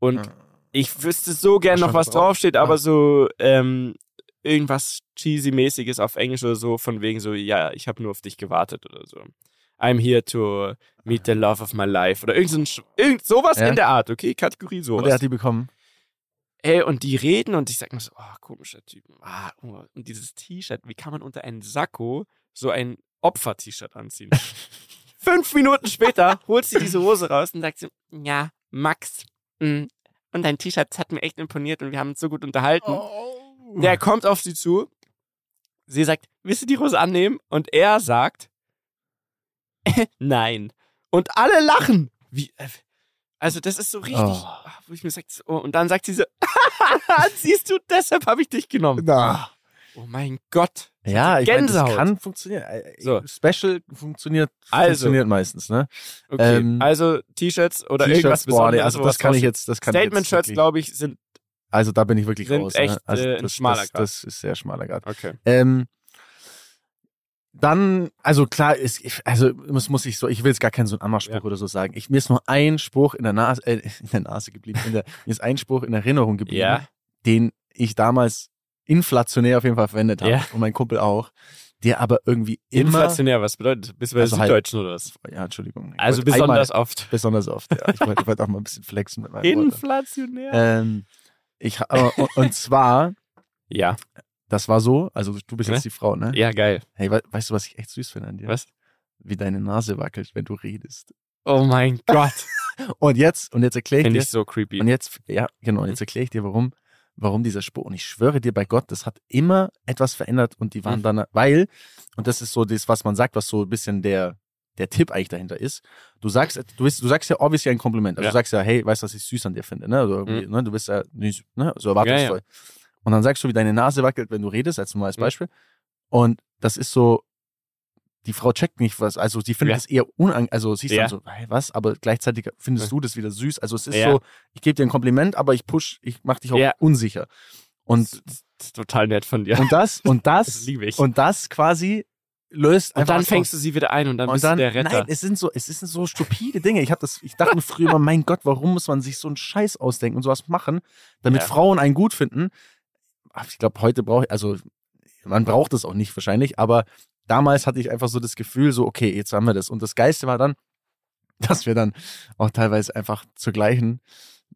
Und Ja. ich wüsste so gern noch, was drauf? draufsteht, aber Ah. so ähm, irgendwas cheesy-mäßiges auf Englisch oder so, von wegen so, ja, ich habe nur auf dich gewartet oder so. I'm here to meet the love of my life oder irgend, so irgend sowas Ja. in der Art, okay? Kategorie sowas. Und er hat die bekommen. Ey, und die reden und ich sag mir so, oh, komischer Typ. Ah, oh, und dieses T-Shirt, wie kann man unter einen Sakko so ein Opfer-T-Shirt anziehen? Fünf Minuten später holt sie diese Hose raus und sagt so, ja, Max, und dein T-Shirt hat mir echt imponiert und wir haben uns so gut unterhalten. Oh. Der kommt auf sie zu. Sie sagt, willst du die Hose annehmen? Und er sagt, nein. Und alle lachen. Wie, äh, also das ist so richtig, Oh. wo ich mir sag, oh, und dann sagt sie so, siehst du, deshalb habe ich dich genommen. Na. Oh mein Gott. Ja, ich meine, das kann funktionieren. So. Special funktioniert, Also. funktioniert meistens, ne? Okay, Ähm, also T-Shirts oder irgendwas boah, nee, also das kann ich jetzt, das kann Statement-Shirts, glaube ich, sind, Also da bin ich wirklich sind raus. echt, ne? also äh, ein das, schmaler das, Grad. das ist sehr schmaler Grad. okay. Ähm, dann, also klar, ist, ich- also muss, muss ich so, ich will jetzt gar keinen so einen Anmachspruch Ja. oder so sagen. Ich, mir ist nur ein Spruch in der Nase, äh, in der Nase geblieben, in der, mir ist ein Spruch in Erinnerung geblieben, Ja. den ich damals inflationär auf jeden Fall verwendet habe Ja. und mein Kumpel auch, der aber irgendwie immer, Inflationär, was bedeutet? Bist du bei Also halt- Süddeutschen oder was? ja, Entschuldigung. Also besonders einmal, oft. besonders oft, ja. Ich wollte, ich wollte auch mal ein bisschen flexen mit Worten. Inflationär. Ähm, ich, ha- äh, und, und zwar, ja, das war so, also du bist Ne? jetzt die Frau, ne? ja, geil. Hey, we weißt du, was ich echt süß finde an dir? Was? Wie deine Nase wackelt, wenn du redest. Oh mein Gott. Und jetzt, und jetzt erkläre ich Finde dir, ich so creepy. und jetzt, ja, genau, und jetzt erkläre ich dir, warum, warum dieser Spruch. Und ich schwöre dir bei Gott, das hat immer etwas verändert und die waren Mhm. dann, weil, und das ist so das, was man sagt, was so ein bisschen der, der Tipp eigentlich dahinter ist. Du sagst, du, bist, du sagst ja obviously ein Kompliment. Also Ja. du sagst ja, hey, weißt du, was ich süß an dir finde, ne? Also irgendwie, ne? Du bist ja ne? so Ja, erwartungsvoll. Und dann sagst du, wie deine Nase wackelt, wenn du redest, als normales Mhm. Beispiel. Und das ist so, die Frau checkt nicht was, also sie findet Ja. es eher unang, also sie ist Ja. dann so, hey, was, aber gleichzeitig findest Ja. du das wieder süß. Also es ist Ja. so, ich gebe dir ein Kompliment, aber ich push, ich mach dich auch Ja. unsicher. Und, das ist total nett von dir. und das, und Das das, liebe ich. und das quasi löst Und dann fängst du sie wieder ein und dann und bist dann, du der Retter. nein, es sind so, es sind so stupide Dinge. Ich habe das, ich dachte mir früher immer, mein Gott, warum muss man sich so einen Scheiß ausdenken und sowas machen, damit Ja. Frauen einen gut finden? Ach, Ich glaube, heute brauche ich, also man braucht es auch nicht wahrscheinlich, aber damals hatte ich einfach so das Gefühl, so okay, jetzt haben wir das. Und das Geiste war dann, dass wir dann auch teilweise einfach zur gleichen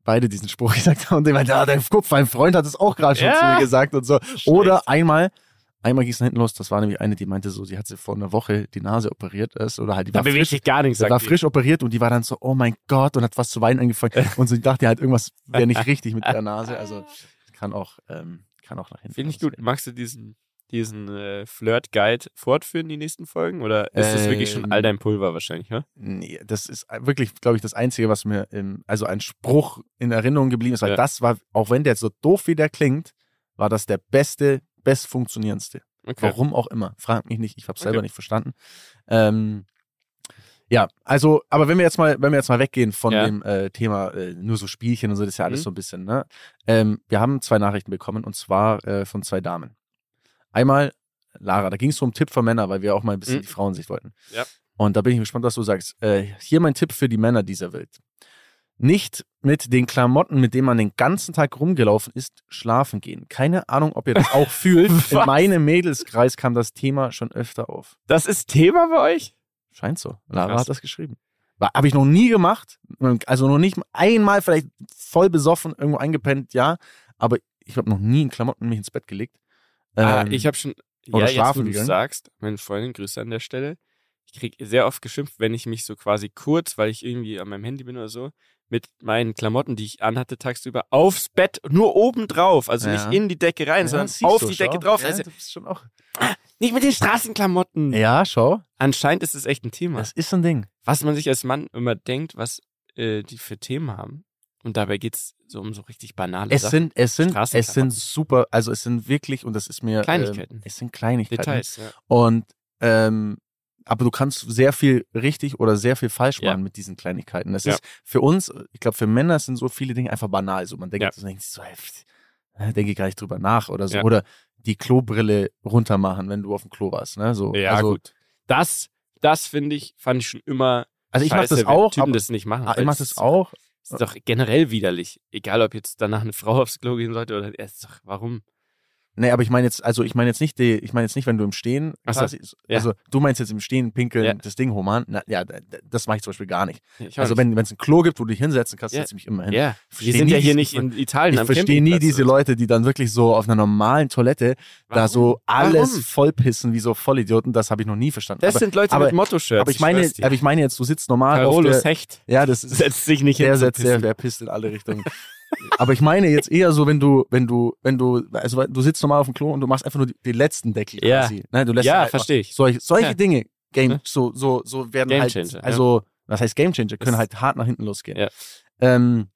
beide diesen Spruch gesagt haben und ich meinte, ah, dein Kopf, mein Freund hat es auch gerade schon Ja. zu mir gesagt und so. Oder einmal, einmal ging es hinten los, das war nämlich eine, die meinte so, sie hat sie vor einer Woche die Nase operiert ist oder halt die da war frisch, gar nichts. war die. frisch operiert und die war dann so, oh mein Gott und hat was zu weinen angefangen und so, ich dachte halt, irgendwas wäre nicht richtig mit der Nase, also kann auch, ähm, kann auch nach hinten Finde ich gut. Magst du diesen, diesen äh, Flirt-Guide fortführen, die nächsten Folgen? Oder ist das wirklich schon Ähm, all dein Pulver wahrscheinlich, ne? Nee, das ist wirklich, glaube ich, das Einzige, was mir, im, also ein Spruch in Erinnerung geblieben ist, weil Ja. das war, auch wenn der jetzt so doof wie der klingt, war das der beste, best funktionierendste. Okay. Warum auch immer. Frag mich nicht, ich habe selber Okay. nicht verstanden. Ähm, ja, also, aber wenn wir jetzt mal, wenn wir jetzt mal weggehen von Ja. dem äh, Thema äh, nur so Spielchen und so, das ist ja alles Mhm. so ein bisschen, ne? Ähm, wir haben zwei Nachrichten bekommen und zwar äh, von zwei Damen. Einmal Lara, da ging es um Tipp für Männer, weil wir auch mal ein bisschen Mhm. die Frauensicht wollten. Ja. Und da bin ich gespannt, was du sagst. Äh, hier mein Tipp für die Männer dieser Welt. Nicht mit den Klamotten, mit denen man den ganzen Tag rumgelaufen ist, schlafen gehen. Keine Ahnung, ob ihr das auch fühlt. In meinem Mädelskreis kam das Thema schon öfter auf. Das ist Thema bei euch? Scheint so. Lara Krass. hat das geschrieben. Habe ich noch nie gemacht. Also noch nicht einmal vielleicht voll besoffen irgendwo eingepennt, ja. Aber ich habe noch nie in Klamotten mich ins Bett gelegt. Ah, Ähm, ich habe schon. oder ja, jetzt, schlafen wo du sagst, meine Freundin, Grüße an der Stelle. Ich krieg sehr oft geschimpft, wenn ich mich so quasi kurz, weil ich irgendwie an meinem Handy bin oder so, mit meinen Klamotten, die ich anhatte tagsüber, aufs Bett, nur oben drauf. Also Ja. nicht in die Decke rein, ja, sondern auf du, die Decke schau. drauf. Ja, Also du bist schon auch. nicht mit den Straßenklamotten. ja, schau. Anscheinend ist es echt ein Thema. Das ist so ein Ding. was man sich als Mann immer denkt, was äh, die für Themen haben. Und dabei geht's so um so richtig banale Es Sachen. sind, es sind, es sind super, also es sind wirklich, und das ist mir. Kleinigkeiten. Ähm, es sind Kleinigkeiten. Details. Ja. Und ähm, aber du kannst sehr viel richtig oder sehr viel falsch Ja. machen mit diesen Kleinigkeiten. Das Ja. ist für uns, ich glaube, für Männer sind so viele Dinge einfach banal. So man denkt, Ja. das denkt so, hey, denke ich gar nicht drüber nach oder so. Ja. Oder die Klobrille runter machen, wenn du auf dem Klo warst. Ne? So, Ja, also, gut. Das, das finde ich, fand ich schon immer. Also ich mach scheiße, das auch, Typen aber- das nicht machen. Ah, ich weil mach es das auch. Ist doch generell widerlich. Egal, ob jetzt danach eine Frau aufs Klo gehen sollte oder. Es ist doch, warum? Nee, aber ich meine jetzt, also ich meine jetzt nicht die, ich meine jetzt nicht, wenn du im Stehen so, quasi, ja. also du meinst jetzt im Stehen pinkeln, Ja. das Ding human, na, ja, das mache ich zum Beispiel gar nicht. Ich Also wenn es ein Klo gibt, wo du dich hinsetzen kannst, Ja. setze ich mich immer hin. Ja, wir sind ja nie hier diesen- nicht in Italien Ich verstehe nie diese so. Leute, die dann wirklich so auf einer normalen Toilette da Warum? so alles Warum? vollpissen wie so Vollidioten. Das habe ich noch nie verstanden. Das aber, sind Leute aber- mit Motto-Shirts. aber ich meine, dir. aber ich meine jetzt, du sitzt normal Carolus Hecht ja, das setzt sich nicht der hin. setzt, der, pissen. der pisst in alle Richtungen. aber ich meine jetzt eher so, wenn du, wenn du, wenn du, also du sitzt normal auf dem Klo und du machst einfach nur die, den letzten Deckel Ja. quasi. Ne, du lässt Ja, einfach verstehe ich. Solche, solche Ja. Dinge, Game, Ja. so, so, so werden Game halt, Changer, ja. also, was heißt Game Changer, können Das- halt hart nach hinten losgehen. Ja. Ähm,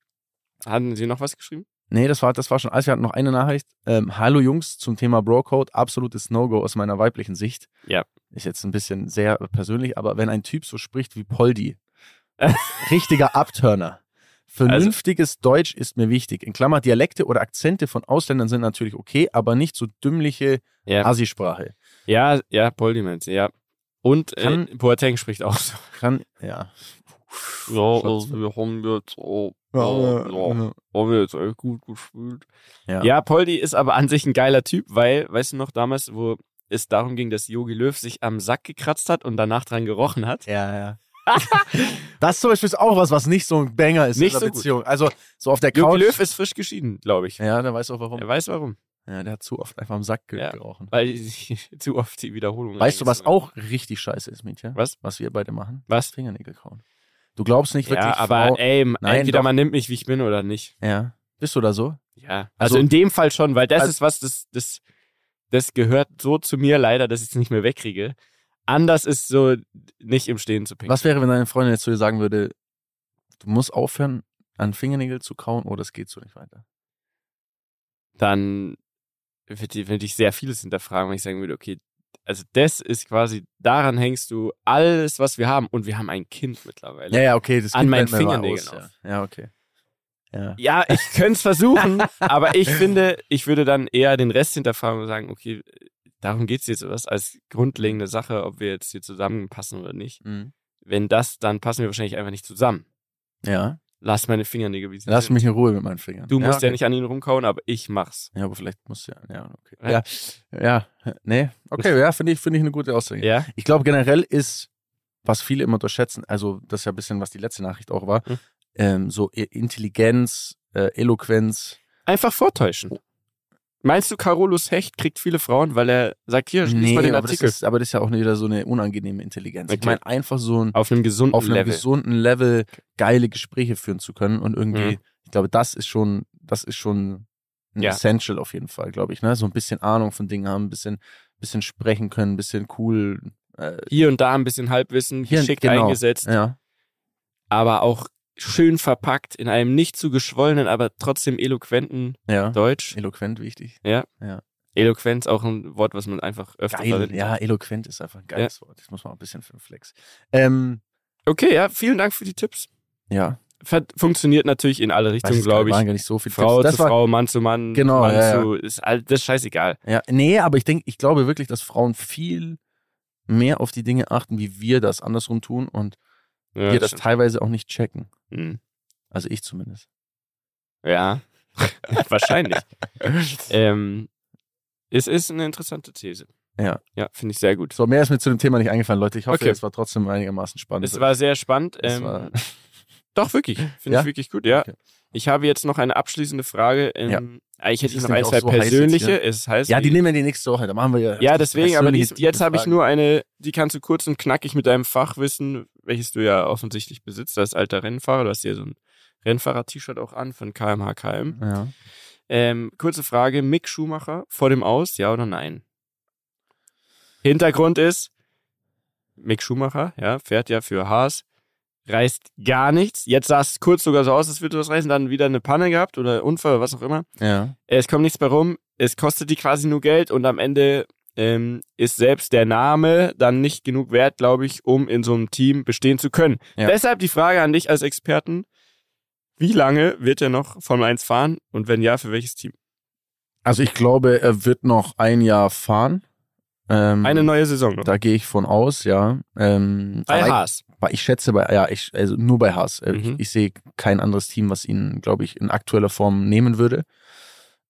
Hatten Sie noch was geschrieben? Nee, das war, das war schon alles. Wir hatten noch eine Nachricht. Ähm, Hallo Jungs zum Thema Bro-Code. Absolutes No-Go aus meiner weiblichen Sicht. Ja. Ist jetzt ein bisschen sehr persönlich, aber wenn ein Typ so spricht wie Poldi, richtiger Abturner. Vernünftiges Deutsch ist mir wichtig. In Klammer, Dialekte oder Akzente von Ausländern sind natürlich okay, aber nicht so dümmliche Ja. Asi-Sprache. Ja, ja, Poldi meint sie, ja. Und äh, Kann- Boateng spricht auch so. Kann, ja. Ja, also wir haben jetzt, oh, Ja, oh, ja, oh, ja. haben wir jetzt echt gut gespielt. Ja. Ja. Poldi ist aber an sich ein geiler Typ, weil, weißt du noch, damals, wo es darum ging, dass Yogi Löw sich am Sack gekratzt hat und danach dran gerochen hat. Ja, ja. das zum Beispiel ist auch was, was nicht so ein Banger ist Nicht in der so gut. Beziehung. Also so auf der Couch. Löw ist frisch geschieden, glaube ich. ja, der weiß auch warum. Er weiß warum. Ja, der hat zu oft einfach am Sack Ja. gerochen. Weil zu oft die Wiederholung Weißt du, was auch richtig scheiße ist, Mädchen? Was? Was wir beide machen? Was? Fingernägel kauen. Du glaubst nicht wirklich, Ja, aber Frau, ey, Nein, entweder doch. man nimmt mich, wie ich bin oder nicht. Ja. Bist du da so? Ja. Also- Also, in dem Fall schon, weil das Also- ist was, das, das, das gehört so zu mir leider, dass ich es nicht mehr wegkriege. Anders ist so, nicht im Stehen zu pinkeln. Was wäre, wenn deine Freundin jetzt zu dir sagen würde, du musst aufhören, an Fingernägel zu kauen oder es geht so nicht weiter? Dann würde würd ich sehr vieles hinterfragen, wenn ich sagen würde, okay, also das ist quasi, daran hängst du alles, was wir haben. Und wir haben ein Kind mittlerweile. Ja, ja, okay. Das An Kind meinen Fingernägeln aus. Ja. ja, okay. Ja. Ja, ich könnte es versuchen, aber ich finde, ich würde dann eher den Rest hinterfragen und sagen, okay, darum geht es jetzt was als grundlegende Sache, ob wir jetzt hier zusammenpassen oder nicht. Mhm. Wenn das, dann passen wir wahrscheinlich einfach nicht zusammen. Ja. Lass meine Fingernägel wie sie Lass sind. mich in Ruhe mit meinen Fingern. Du musst ja, okay. nicht an ihnen rumkauen, aber ich mach's. Ja, aber vielleicht musst du ja. Ja, okay. Ja. Ja, ja. Nee. Okay, ja, finde ich, finde ich eine gute Aussage. Ja? Ich glaube, generell ist, was viele immer unterschätzen, also das ist ja ein bisschen, was die letzte Nachricht auch war, Hm. ähm, so I- Intelligenz, äh, Eloquenz. Einfach vortäuschen. Meinst du, Carolus Hecht kriegt viele Frauen, weil er sagt, hier, lies mal den aber das, Artikel. ist, aber das ist ja auch wieder so eine unangenehme Intelligenz. Ich Okay. meine, einfach so ein, auf einem gesunden auf einem Level. gesunden Level geile Gespräche führen zu können und irgendwie, Mhm. ich glaube, das ist schon, das ist schon ein Ja. Essential auf jeden Fall, glaube ich, ne? So ein bisschen Ahnung von Dingen haben, ein bisschen, bisschen sprechen können, ein bisschen cool. Äh, Hier und da ein bisschen Halbwissen, hier geschickt genau. eingesetzt, Ja, aber auch schön verpackt in einem nicht zu geschwollenen, aber trotzdem eloquenten ja. Deutsch. Eloquent wichtig. Eloquenz auch ein Wort, was man einfach öfter Geil. verwendet. Ja, eloquent ist einfach ein geiles Wort. Das muss man auch ein bisschen für den Flex. Ähm, Okay, ja, vielen Dank für die Tipps. ja. Funktioniert natürlich in alle Richtungen, glaube ich. waren gar nicht so viele Frau zu war, Frau, Mann zu Mann, Genau, Mann ja, zu, ist all, das ist scheißegal. Ja, nee, aber ich denke, ich glaube wirklich, dass Frauen viel mehr auf die Dinge achten, wie wir das andersrum tun und Ja, wir das stimmt. teilweise auch nicht checken. Hm. Also ich zumindest. Ja, wahrscheinlich. ähm, es ist eine interessante These. Ja. Ja, finde ich sehr gut. So, mehr ist mir zu dem Thema nicht eingefallen, Leute. Ich hoffe, Okay. es war trotzdem einigermaßen spannend. Es war sehr spannend. Ähm, war- doch, wirklich. Finde Ja? ich wirklich gut, ja. Okay. Ich habe jetzt noch eine abschließende Frage. Ähm, Ich hätte ist noch ein, zwei so heiß jetzt persönliche. hier. Es heißt, ja, die nehmen wir die nächste Woche. Da machen wir ja. Ja, deswegen, aber persönliche jetzt habe ich nur eine, die kannst du kurz und knackig mit deinem Fachwissen, welches du ja offensichtlich besitzt, als alter Rennfahrer. Du hast hier so ein Rennfahrer-T-Shirt auch an von KMH KM. Ja. Ähm, kurze Frage: Mick Schumacher vor dem Aus, ja oder nein? Hintergrund ist, Mick Schumacher, ja, fährt ja für Haas, reißt gar nichts. Jetzt sah es kurz sogar so aus, als würde das reißen, dann wieder eine Panne gehabt oder Unfall oder was auch immer. ja. Es kommt nichts bei rum, es kostet die quasi nur Geld und am Ende ähm, ist selbst der Name dann nicht genug wert, glaube ich, um in so einem Team bestehen zu können. Ja. Deshalb die Frage an dich als Experten, wie lange wird er noch Formel 1 fahren und wenn ja, für welches Team? Also ich glaube, er wird noch ein Jahr fahren. Ähm, Eine neue Saison noch. Da gehe ich von aus, ja. Ähm, Bei Haas. Ich, ich schätze bei, ja, ich, also nur bei Haas. Äh, Mhm. Ich, ich sehe kein anderes Team, was ihn, glaube ich, in aktueller Form nehmen würde.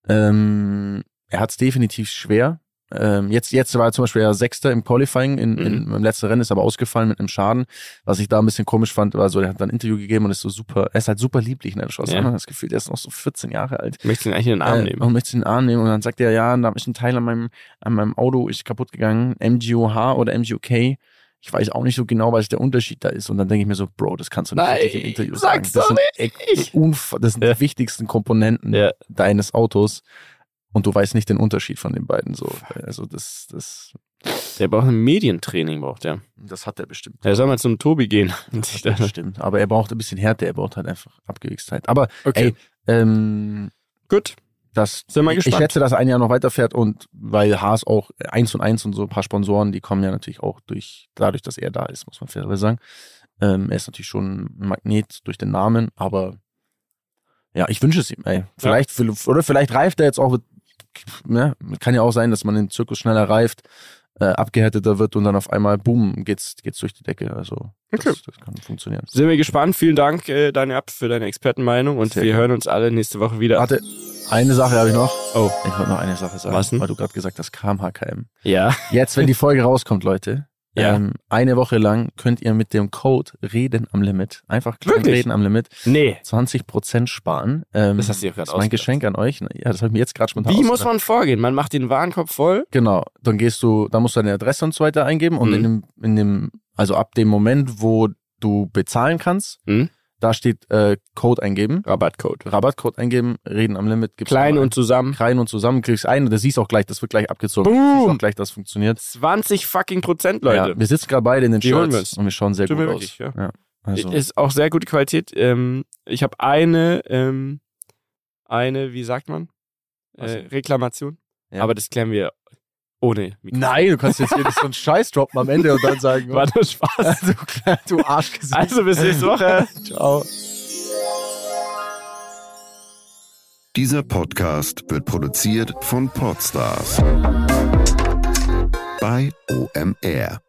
Ähm, er hat es definitiv schwer. Ähm, jetzt, jetzt war er zum Beispiel ja Sechster im Qualifying, in, in, Mhm. im letzten Rennen ist aber ausgefallen mit einem Schaden. Was ich da ein bisschen komisch fand, war so, er hat dann ein Interview gegeben und ist so super, er ist halt super lieblich, ne? Du schaust Ja. an, das Gefühl, er ist noch so 14 Jahre alt. Möchtest du ihn eigentlich in den Arm Äh, nehmen? Und möchte in den Arm nehmen und dann sagt er, ja, da ist ein Teil an meinem, an meinem Auto ist kaputt gegangen, MGOH oder MGOK. Ich weiß auch nicht so genau, was der Unterschied da ist. Und dann denke ich mir so, Bro, das kannst du nicht Nein, im Interview sagen. Das sind, echt unf- das sind Ja. die wichtigsten Komponenten Ja. deines Autos. Und du weißt nicht den Unterschied von den beiden. So, also das, das, Der braucht ein Medientraining, braucht er. das hat er bestimmt. Er soll mal zum Tobi gehen. stimmt. Aber er braucht ein bisschen Härte. Er braucht halt einfach Abgewichstheit. Aber Okay, ey, ähm, gut. das, Sind wir ich, ich gespannt. schätze, dass ein Jahr noch weiterfährt und weil Haas auch eins und eins und so ein paar Sponsoren, die kommen ja natürlich auch durch, dadurch, dass er da ist, muss man fairerweise sagen. Ähm, er ist natürlich schon ein Magnet durch den Namen, aber ja, ich wünsche es ihm, ey. Vielleicht, oder vielleicht reift er jetzt auch, ne? kann ja auch sein, dass man den Zirkus schneller reift, äh, abgehärteter wird und dann auf einmal, boom, geht's, geht's durch die Decke. Also, das, Okay. das kann funktionieren. Sind wir gespannt. Vielen Dank, äh, Daniel Abt, für deine Expertenmeinung und Sehr wir gerne. hören uns alle nächste Woche wieder. Warte, eine Sache habe ich noch. Oh, Ich wollte noch eine Sache sagen, Was denn? weil du gerade gesagt hast, KMHKM. ja. Jetzt, wenn die Folge rauskommt, Leute, Ja. ähm, eine Woche lang könnt ihr mit dem Code Reden am Limit, einfach Wirklich? Reden am Limit, Nee. 20% sparen. Ähm, Das hast du dir gerade Das ist mein. Geschenk an euch. Ja, das habe ich mir jetzt gerade spontan Wie muss man vorgehen? Man macht den Warenkorb voll. Genau, dann gehst du, da musst du deine Adresse und so weiter eingeben und Mhm. in dem, in dem, also ab dem Moment, wo du bezahlen kannst, Mhm. Da steht äh, Code eingeben, Rabattcode. Rabattcode eingeben, Reden am Limit, gibst Klein du und zusammen. klein und zusammen, kriegst ein und das siehst auch gleich, das wird gleich abgezogen. Du Boom! auch gleich, das funktioniert. 20 fucking Prozent, Leute. Ja, wir sitzen gerade beide in den Die Shirts und wir schauen sehr Tut gut aus. wirklich, ja. ja. Also, Ist auch sehr gute Qualität. Ähm, ich habe eine, ähm, eine, wie sagt man? Äh, Reklamation. Ja. Aber das klären wir ohne Mikrofon. Nein, du kannst jetzt hier nicht so einen Scheiß droppen am Ende und dann sagen, War nur Spaß. du, klein- du Arschgesicht. Also bis nächste Woche. Ciao. Dieser Podcast wird produziert von Podstars bei OMR.